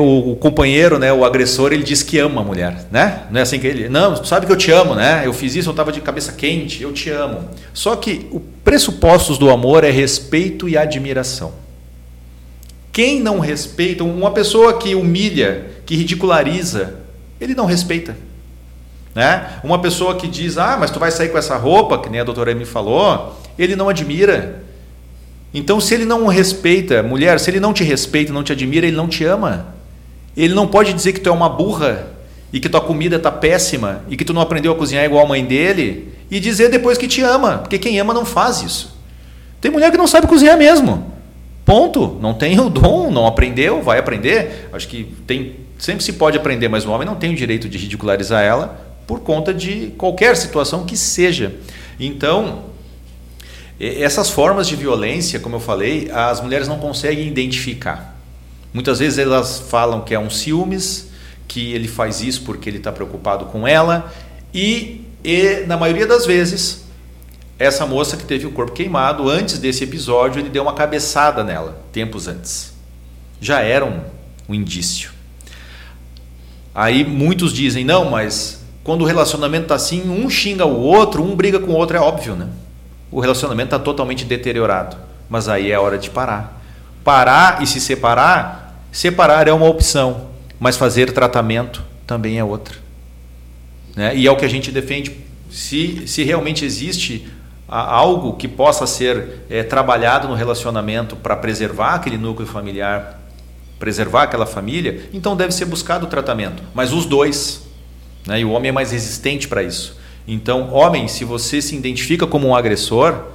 o, companheiro, né, o agressor, ele diz que ama a mulher, né? Não é assim que ele, não, sabe que eu te amo, né? Eu fiz isso, eu estava de cabeça quente, eu te amo. Só que o pressupostos do amor é respeito e admiração. Quem não respeita, uma pessoa que humilha, que ridiculariza, ele não respeita. Né? Uma pessoa que diz, ah, mas tu vai sair com essa roupa, que nem a doutora me falou, ele não admira. Então, se ele não respeita, mulher, se ele não te respeita, não te admira, ele não te ama. Ele não pode dizer que tu é uma burra e que tua comida está péssima e que tu não aprendeu a cozinhar igual a mãe dele e dizer depois que te ama, porque quem ama não faz isso. Tem mulher que não sabe cozinhar mesmo. Ponto. Não tem o dom, não aprendeu, vai aprender. Acho que tem, sempre se pode aprender, mas o homem não tem o direito de ridicularizar ela por conta de qualquer situação que seja. Então, essas formas de violência, como eu falei, as mulheres não conseguem identificar. Muitas vezes elas falam que é um ciúmes, que ele faz isso porque ele está preocupado com ela, e, e, na maioria das vezes, essa moça que teve o corpo queimado, antes desse episódio, ele deu uma cabeçada nela, tempos antes. Já era um, um indício. Aí muitos dizem, não, mas quando o relacionamento está assim, um xinga o outro, um briga com o outro, é óbvio, né? O relacionamento está totalmente deteriorado. Mas aí é hora de parar. Parar e se separar, separar é uma opção, mas fazer tratamento também é outra. Né? E é o que a gente defende. Se, se realmente existe algo que possa ser eh, trabalhado no relacionamento para preservar aquele núcleo familiar, preservar aquela família, então deve ser buscado o tratamento. Mas os dois. Né? E o homem é mais resistente para isso. Então, homem, se você se identifica como um agressor,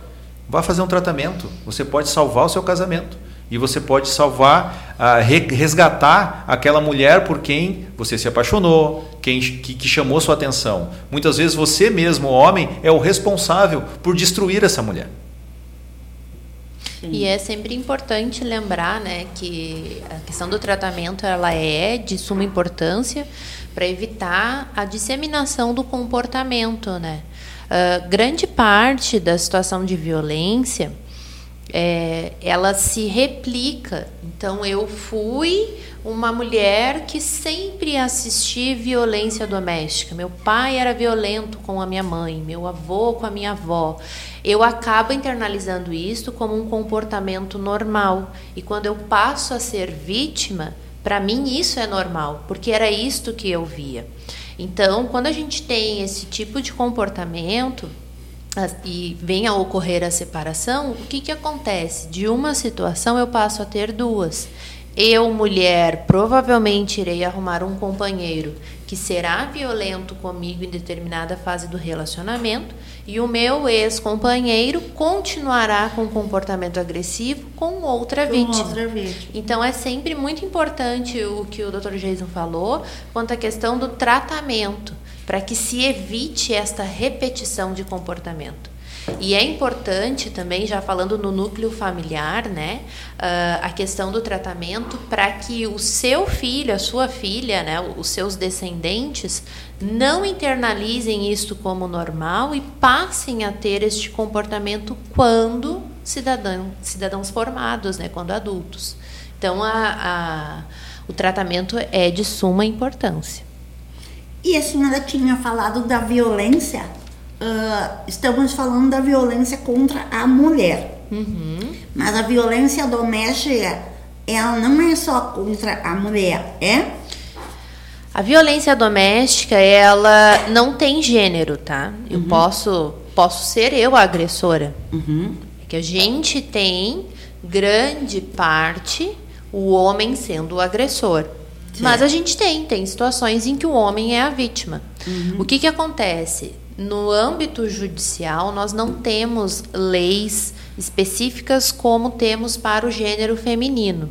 vá fazer um tratamento. Você pode salvar o seu casamento. E você pode salvar, ah, re- resgatar aquela mulher por quem você se apaixonou, quem, que, que chamou sua atenção. Muitas vezes você mesmo, homem, é o responsável por destruir essa mulher. E é sempre importante lembrar, né, que a questão do tratamento ela é de suma importância para evitar a disseminação do comportamento, né? Ah, grande parte da situação de violência é, ela se replica. Então, eu fui uma mulher que sempre assisti violência doméstica. Meu pai era violento com a minha mãe, meu avô com a minha avó. Eu acabo internalizando isso como um comportamento normal. E quando eu passo a ser vítima, para mim isso é normal, porque era isto que eu via. Então, quando a gente tem esse tipo de comportamento, e vem a ocorrer a separação, o que, que acontece? De uma situação eu passo a ter duas. Eu, mulher, provavelmente irei arrumar um companheiro que será violento comigo em determinada fase do relacionamento, e o meu ex-companheiro continuará com comportamento agressivo com outra Com vítima. outra vítima. Então é sempre muito importante o que o Dr. Jason falou quanto à questão do tratamento, para que se evite esta repetição de comportamento. E é importante também, já falando no núcleo familiar, né, ah, a questão do tratamento para que o seu filho, a sua filha, né, os seus descendentes, não internalizem isto como normal e passem a ter este comportamento quando cidadão, cidadãos formados, né, quando adultos. Então, a, a- o tratamento é de suma importância. E a senhora tinha falado da violência. Ah, estamos falando da violência contra a mulher. Mas a violência doméstica, ela não é só contra a mulher, é? A violência doméstica, ela não tem gênero, tá? Eu posso, posso ser eu a agressora. É que a gente tem grande parte o homem sendo o agressor. Mas a gente tem, tem situações em que o homem é a vítima. O que, que acontece? No âmbito judicial, nós não temos leis específicas como temos para o gênero feminino.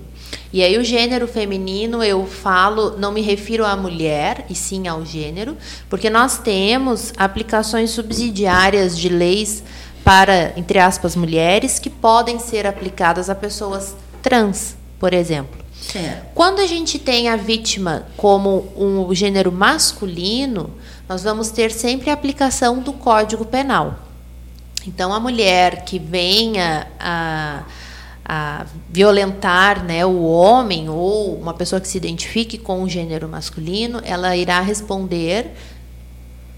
E aí o gênero feminino eu falo, não me refiro à mulher, e sim ao gênero, porque nós temos aplicações subsidiárias de leis para, entre aspas, mulheres que podem ser aplicadas a pessoas trans, por exemplo. Certo. Quando a gente tem a vítima como um gênero masculino, nós vamos ter sempre a aplicação do Código Penal. Então, a mulher que venha a, a violentar né, o homem ou uma pessoa que se identifique com o gênero masculino, ela irá responder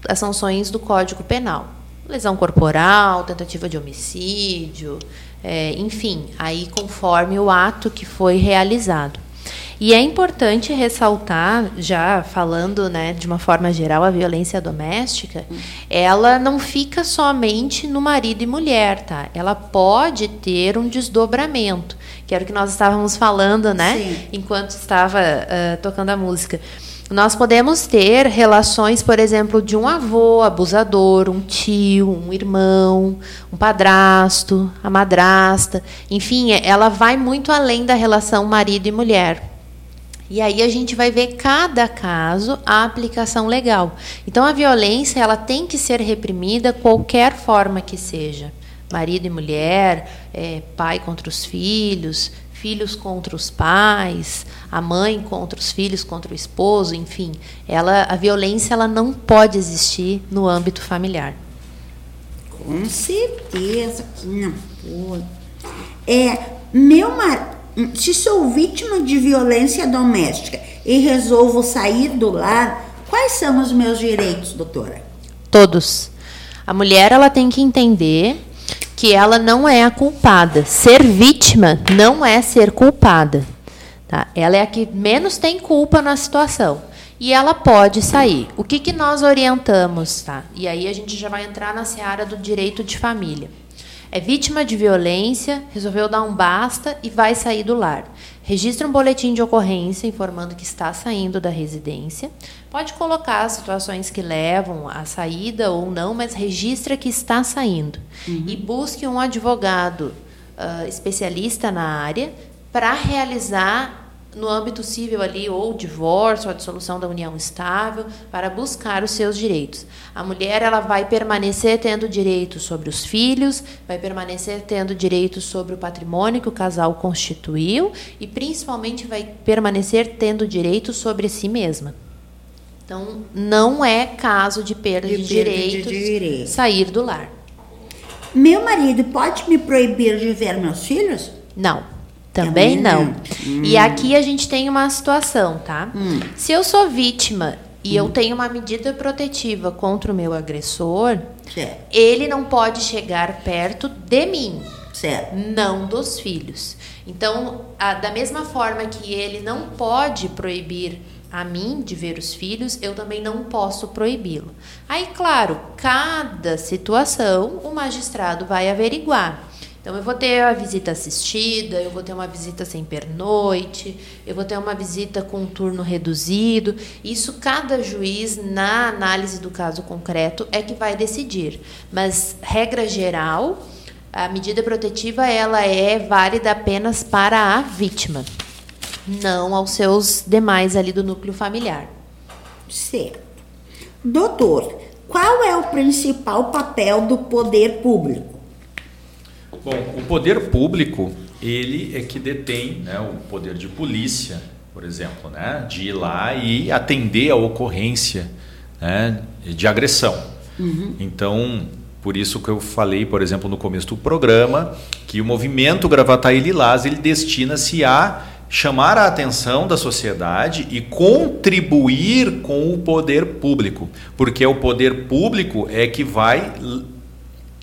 as sanções do Código Penal. Lesão corporal, tentativa de homicídio, é, enfim, aí conforme o ato que foi realizado. E é importante ressaltar, já falando né, de uma forma geral, a violência doméstica, ela não fica somente no marido e mulher, tá? Ela pode ter um desdobramento, que era o que nós estávamos falando, né? Sim. Enquanto estava ah, tocando a música. Nós podemos ter relações, por exemplo, de um avô abusador, um tio, um irmão, um padrasto, a madrasta. Enfim, ela vai muito além da relação marido e mulher. E aí a gente vai ver cada caso a aplicação legal. Então a violência ela tem que ser reprimida qualquer forma que seja. Marido e mulher, eh, pai contra os filhos, filhos contra os pais, a mãe contra os filhos, contra o esposo, enfim, ela, a violência ela não pode existir no âmbito familiar. Com certeza que não pode. É, meu mar... se sou vítima de violência doméstica e resolvo sair do lar, quais são os meus direitos, doutora? Todos. A mulher ela tem que entender que ela não é a culpada. Ser vítima não é ser culpada. Tá? Ela é a que menos tem culpa na situação. E ela pode sair. O que, que nós orientamos? Tá? E aí a gente já vai entrar na seara do direito de família. É vítima de violência, resolveu dar um basta e vai sair do lar. Registra um boletim de ocorrência informando que está saindo da residência. Pode colocar as situações que levam à saída ou não, mas registra que está saindo. E busque um advogado ah, especialista na área para realizar no âmbito civil ali ou divórcio, ou a dissolução da união estável, para buscar os seus direitos. A mulher ela vai permanecer tendo direitos sobre os filhos, vai permanecer tendo direitos sobre o patrimônio que o casal constituiu e principalmente vai permanecer tendo direitos sobre si mesma. Então, não é caso de perda de, De perda de direitos direito. sair do lar. Meu marido pode me proibir de ver meus filhos? Não. Também Também não. Hum. E aqui a gente tem uma situação, tá? Se eu sou vítima e eu tenho uma medida protetiva contra o meu agressor, Certo. ele não pode chegar perto de mim. Certo. Não dos filhos. Então, a- da mesma forma que ele não pode proibir a mim de ver os filhos, eu também não posso proibi-lo. Aí, claro, cada situação o magistrado vai averiguar. Então, eu vou ter a visita assistida, eu vou ter uma visita sem pernoite, eu vou ter uma visita com um turno reduzido. Isso cada juiz, na análise do caso concreto, é que vai decidir. Mas, regra geral, a medida protetiva ela é válida apenas para a vítima, não aos seus demais ali do núcleo familiar. Certo. Doutor, qual é o principal papel do poder público? Bom, o poder público, ele é que detém né, o poder de polícia, por exemplo, né, de ir lá e atender a ocorrência né, de agressão. Então, por isso que eu falei, por exemplo, no começo do programa, que o movimento Gravataí Lilás, ele destina-se a chamar a atenção da sociedade e contribuir com o poder público, porque é o poder público é que vai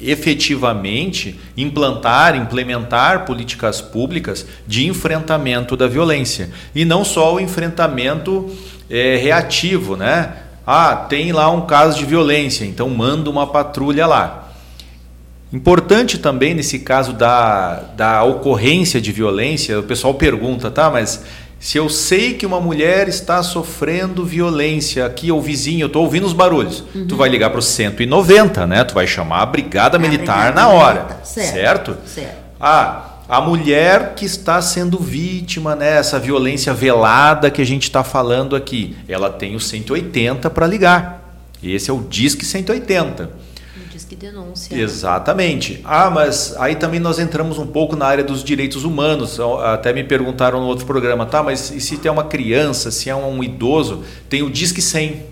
efetivamente implantar, implementar políticas públicas de enfrentamento da violência e não só o enfrentamento eh, reativo, né? Ah, tem lá um caso de violência, então manda uma patrulha lá. Importante também nesse caso da, da ocorrência de violência, o pessoal pergunta, tá, mas se eu sei que uma mulher está sofrendo violência aqui, ou vizinho, eu estou ouvindo os barulhos, tu vai ligar para o 190, né? Tu vai chamar a brigada militar brigada na hora, militar, certo. certo? Certo. Ah, a mulher que está sendo vítima nessa violência velada que a gente está falando aqui, ela tem o 180 para ligar. Esse é o Disque 180. Que denúncia. Exatamente. Ah, mas aí também nós entramos um pouco na área dos direitos humanos. Até me perguntaram no outro programa, tá, mas e se tem uma criança, se é um idoso, tem o Disque 100,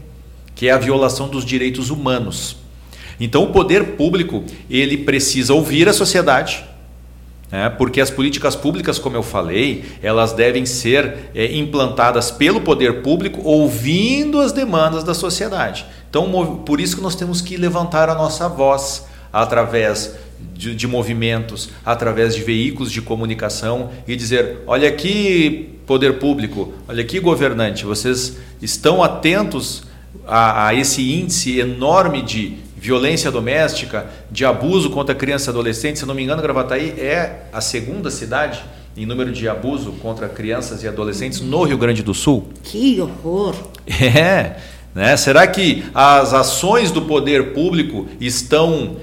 que é a violação dos direitos humanos. Então o poder público, ele precisa ouvir a sociedade, né, porque as políticas públicas, como eu falei, elas devem ser é, implantadas pelo poder público ouvindo as demandas da sociedade. Então, por isso que nós temos que levantar a nossa voz através de, de movimentos, através de veículos de comunicação e dizer: olha aqui, poder público, olha aqui, governante, vocês estão atentos a, a esse índice enorme de violência doméstica, de abuso contra criança e adolescente. Se não me engano, Gravataí é a segunda cidade em número de abuso contra crianças e adolescentes no Rio Grande do Sul. Que horror! É, né? Será que as ações do poder público estão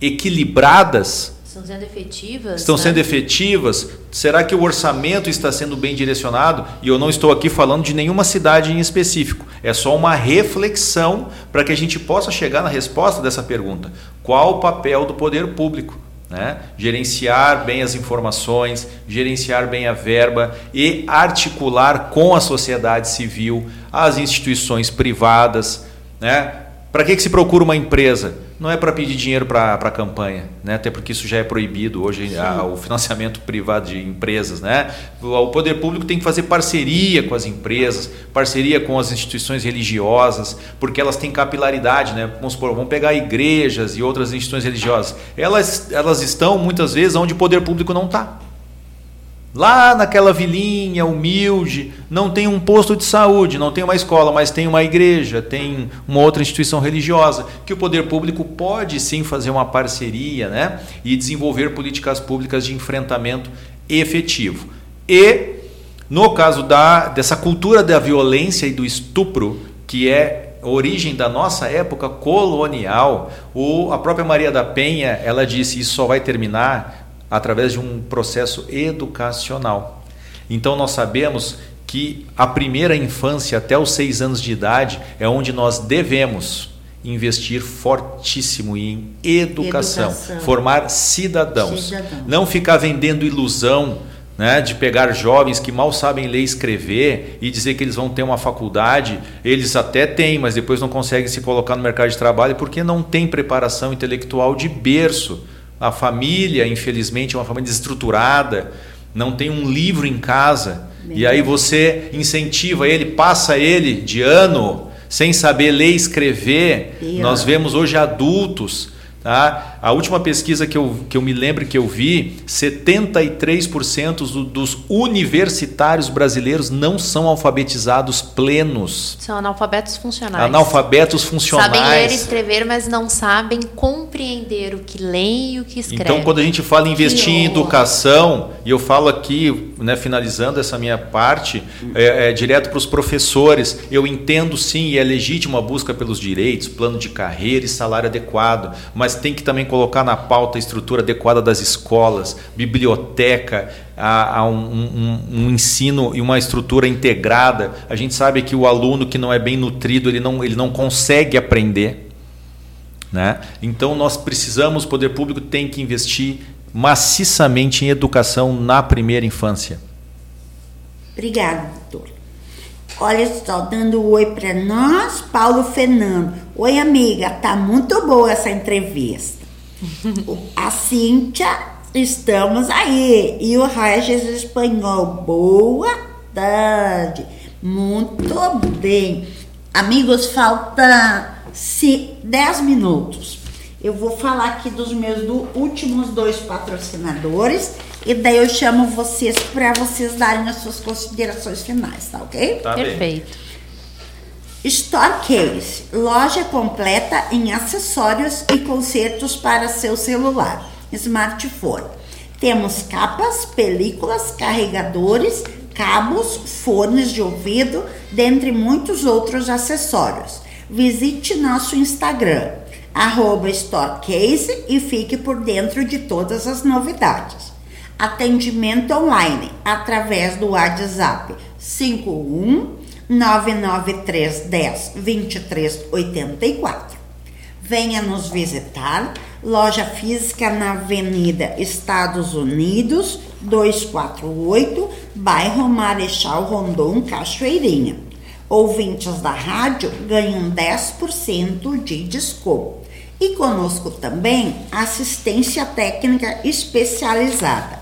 equilibradas? Estão sendo efetivas? Estão né? sendo efetivas? Será que o orçamento está sendo bem direcionado? E eu não estou aqui falando de nenhuma cidade em específico. É só uma reflexão para que a gente possa chegar na resposta dessa pergunta. Qual o papel do poder público? Né? Gerenciar bem as informações, gerenciar bem a verba e articular com a sociedade civil, as instituições privadas. Né? Para que, que se procura uma empresa? Não é para pedir dinheiro para a campanha, né? até porque isso já é proibido hoje, a- o financiamento privado de empresas. Né? O, poder público tem que fazer parceria com as empresas, parceria com as instituições religiosas, porque elas têm capilaridade. Né? Vamos, supor, vamos pegar igrejas e outras instituições religiosas. Elas, elas estão muitas vezes onde o poder público não está. Lá naquela vilinha humilde, não tem um posto de saúde, não tem uma escola, mas tem uma igreja, tem uma outra instituição religiosa, que o poder público pode sim fazer uma parceria né? e desenvolver políticas públicas de enfrentamento efetivo. E, no caso da, dessa cultura da violência e do estupro, que é origem da nossa época colonial, o, a própria Maria da Penha, ela disse, isso só vai terminar através de um processo educacional. Então nós sabemos que a primeira infância até os seis anos de idade é onde nós devemos investir fortíssimo em educação, Educação. formar cidadãos, Cidadãos. não ficar vendendo ilusão né, de pegar jovens que mal sabem ler e escrever e dizer que eles vão ter uma faculdade, eles até têm, mas depois não conseguem se colocar no mercado de trabalho porque não tem preparação intelectual de berço. A família, infelizmente, é uma família desestruturada, não tem um livro em casa. E aí você incentiva ele, passa ele de ano sem saber ler e escrever. Pior. Nós vemos hoje adultos. Tá? A última pesquisa que eu, que eu me lembro que eu vi, 73% do- dos universitários brasileiros não são alfabetizados plenos. São analfabetos funcionais. Analfabetos funcionais. Sabem ler e escrever, mas não sabem compreender o que leem e o que escrevem. Então, quando a gente fala em investir em educação, e eu falo aqui, né, finalizando essa minha parte, é, é, direto para os professores, eu entendo sim, e é legítima a busca pelos direitos, plano de carreira e salário adequado, mas tem que também colocar na pauta a estrutura adequada das escolas, biblioteca, a, a um, um- um ensino e uma estrutura integrada. A gente sabe que o aluno que não é bem nutrido, ele não, ele não consegue aprender. Né? Então nós precisamos, o poder público tem que investir maciçamente em educação na primeira infância. Obrigada, doutor. Olha só, dando um oi para nós, Paulo Fernando. Oi, amiga, tá muito boa essa entrevista. A Cíntia, estamos aí. E o Regis Espanhol, boa tarde. Muito bem. Amigos, falta 10 minutos. Eu vou falar aqui dos meus do- últimos dois patrocinadores e daí eu chamo vocês para vocês darem as suas considerações finais, tá ok? Tá bem. Store Case, loja completa em acessórios e consertos para seu celular, smartphone. Temos capas, películas, carregadores, cabos, fones de ouvido, dentre muitos outros acessórios. Visite nosso Instagram, arroba Storecase e fique por dentro de todas as novidades. Atendimento online através do WhatsApp 51 99310 2384. Venha nos visitar, loja física na Avenida Estados Unidos, 248, bairro Marechal Rondon, Cachoeirinha. Ouvintes da rádio ganham 10% de desconto. E conosco também assistência técnica especializada,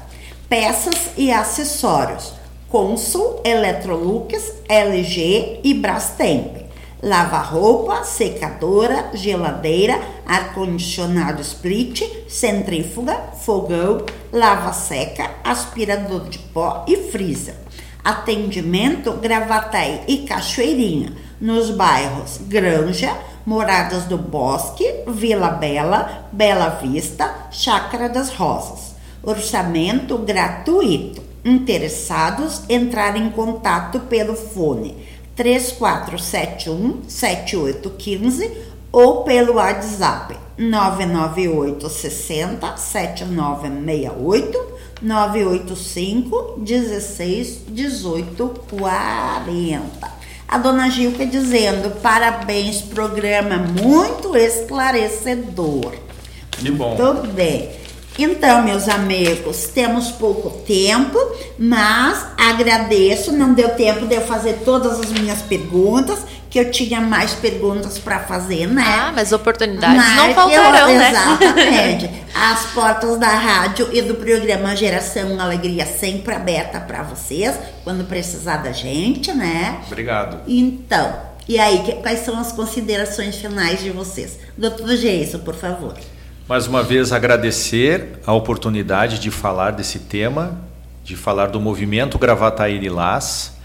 peças e acessórios, Consul, Electrolux, LG e Brastemp. Lava-roupa, secadora, geladeira, ar-condicionado split, centrífuga, fogão, lava-seca, aspirador de pó e freezer. Atendimento Gravataí e Cachoeirinha, nos bairros Granja, Moradas do Bosque, Vila Bela, Bela Vista, Chácara das Rosas. Orçamento gratuito. Interessados entrar em contato pelo fone 3471 7815 ou pelo WhatsApp 998 60 7968 985 16 18 40. A dona Gilca dizendo: parabéns, programa muito esclarecedor. Que bom. Tudo bem. Então, meus amigos, temos pouco tempo, mas agradeço. Não deu tempo de eu fazer todas as minhas perguntas, que eu tinha mais perguntas para fazer, né? Ah, mas oportunidades Mas não eu- faltarão, né? Exatamente. As portas da rádio e do programa Geração Alegria sempre aberta para vocês, quando precisar da gente, né? Obrigado. Então, e aí, quais são as considerações finais de vocês? Doutor Geiso, por favor. Mais uma vez agradecer a oportunidade de falar desse tema, de falar do movimento Gravataí Lilás,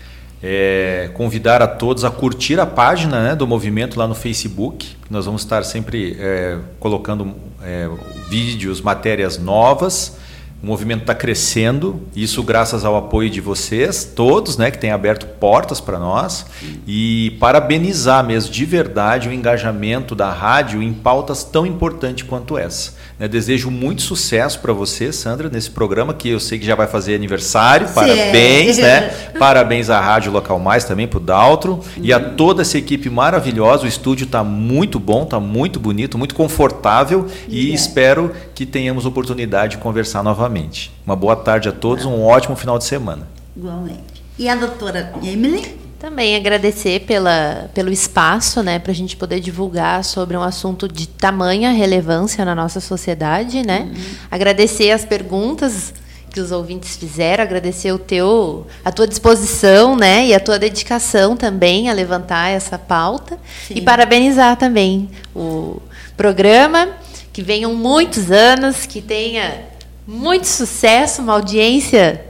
é, convidar a todos a curtir a página né, do movimento lá no Facebook. Nós vamos estar sempre é, colocando é, vídeos, matérias novas. O movimento está crescendo, isso graças ao apoio de vocês, todos, né, que têm aberto portas para nós, e parabenizar mesmo de verdade o engajamento da rádio em pautas tão importantes quanto essa. Né. desejo muito sucesso para você, Sandra, nesse programa que eu sei que já vai fazer aniversário. Sim. Parabéns, né? Parabéns à Rádio Local Mais também, para o Daltro, e a toda essa equipe maravilhosa. O estúdio está muito bom, está muito bonito, muito confortável, e espero que tenhamos oportunidade de conversar novamente. Uma boa tarde a todos, um ótimo final de semana. Igualmente. E a doutora Emily? Também agradecer pela, pelo espaço, né, para a gente poder divulgar sobre um assunto de tamanha relevância na nossa sociedade, né? Agradecer as perguntas que os ouvintes fizeram, agradecer o teu, a tua disposição, né, e a tua dedicação também a levantar essa pauta e parabenizar também o programa, que venham muitos anos, que tenha muito sucesso, uma audiência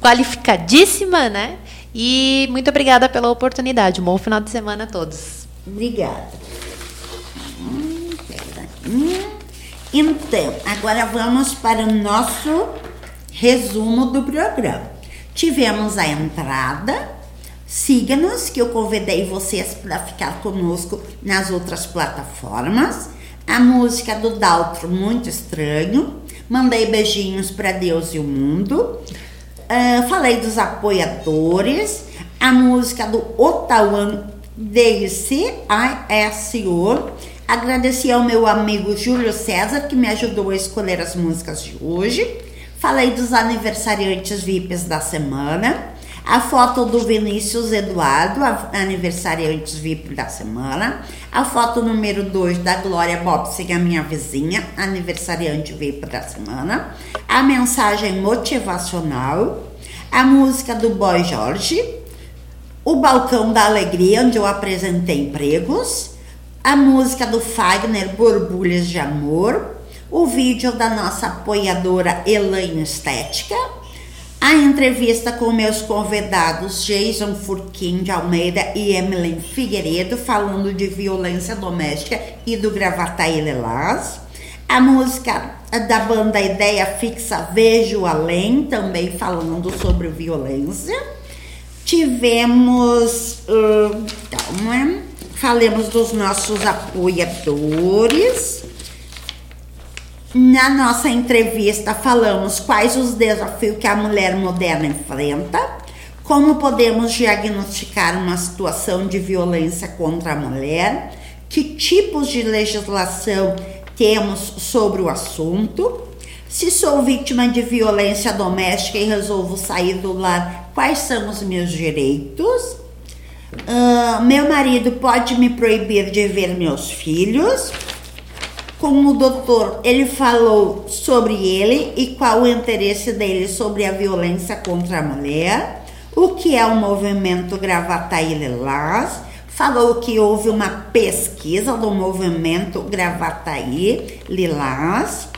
qualificadíssima, né? E muito obrigada pela oportunidade. Um bom final de semana a todos. Obrigada. Hum. Hum. Então, agora vamos para o nosso resumo do programa. Tivemos a entrada. Siga-nos, que eu convidei vocês para ficar conosco nas outras plataformas. A música do Daltro, muito estranho. Mandei beijinhos para Deus e o mundo. Ah, falei dos apoiadores, a música do Otawan DCISO. Agradeci ao meu amigo Júlio César, que me ajudou a escolher as músicas de hoje. Falei dos aniversariantes VIPs da semana. A foto do Vinícius Eduardo, a- aniversariantes VIP da semana. A foto número 2 da Glória Bobsing, a minha vizinha, aniversariante VIP da semana. A mensagem motivacional. A música do Boy Jorge. O Balcão da Alegria, onde eu apresentei empregos. A música do Fagner, Borbulhas de Amor. O vídeo da nossa apoiadora Elaine Estética. A entrevista com meus convidados Jason Furquim de Almeida e Emily Figueiredo, falando de violência doméstica e do Gravataí Lilás. A música da banda Ideia Fixa Vejo Além, também falando sobre violência. Tivemos. hum, calma. Falemos dos nossos apoiadores. Na nossa entrevista, falamos quais os desafios que a mulher moderna enfrenta, como podemos diagnosticar uma situação de violência contra a mulher, que tipos de legislação temos sobre o assunto, se sou vítima de violência doméstica e resolvo sair do lar, quais são os meus direitos? Ah, meu marido pode me proibir de ver meus filhos? Como o doutor, ele falou sobre ele e qual o interesse dele sobre a violência contra a mulher, o que é o movimento Gravataí Lilás, falou que houve uma pesquisa do movimento Gravataí Lilás,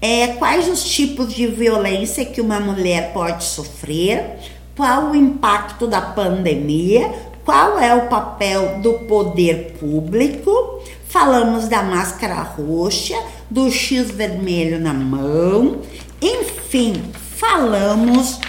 é, quais os tipos de violência que uma mulher pode sofrer, qual o impacto da pandemia, qual é o papel do poder público, falamos da máscara roxa, do X vermelho na mão, enfim, falamos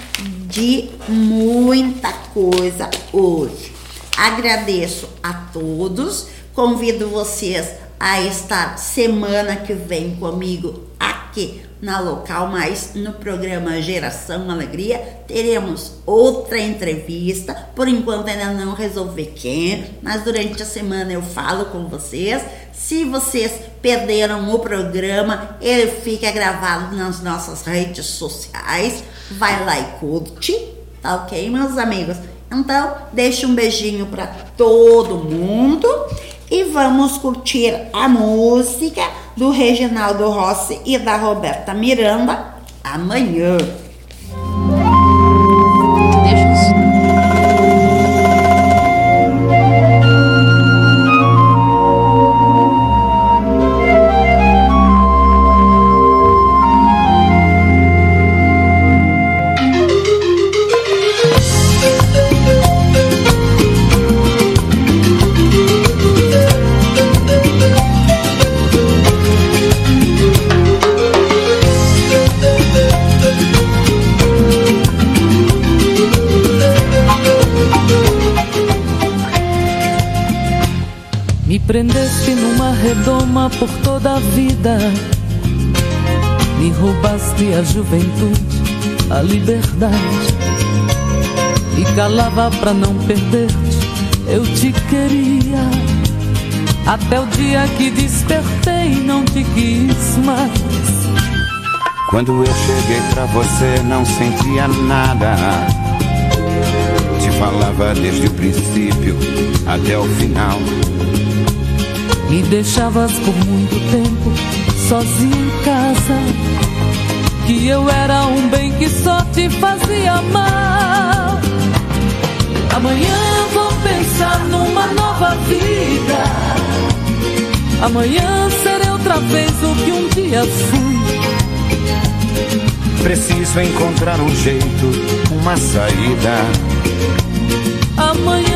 de muita coisa hoje. Agradeço a todos, convido vocês a estar semana que vem comigo aqui na Local Mais, no programa Geração Alegria. Teremos outra entrevista, por enquanto ainda não resolvi quem, mas durante a semana eu falo com vocês. Se vocês perderam o programa, ele fica gravado nas nossas redes sociais. Vai lá e curte, tá ok, meus amigos? Então, deixa um beijinho para todo mundo e vamos curtir a música do Reginaldo Rossi e da Roberta Miranda amanhã. Vida. Me roubaste a juventude, a liberdade. E calava pra não perder-te, eu te queria. Até o dia que despertei, não te quis mais. Quando eu cheguei pra você não sentia nada. Te falava desde o princípio até o final. Me deixavas por muito tempo sozinho em casa. Que eu era um bem que só te fazia mal. Amanhã vou pensar numa nova vida. Amanhã serei outra vez o que um dia fui. Preciso encontrar um jeito, uma saída. Amanhã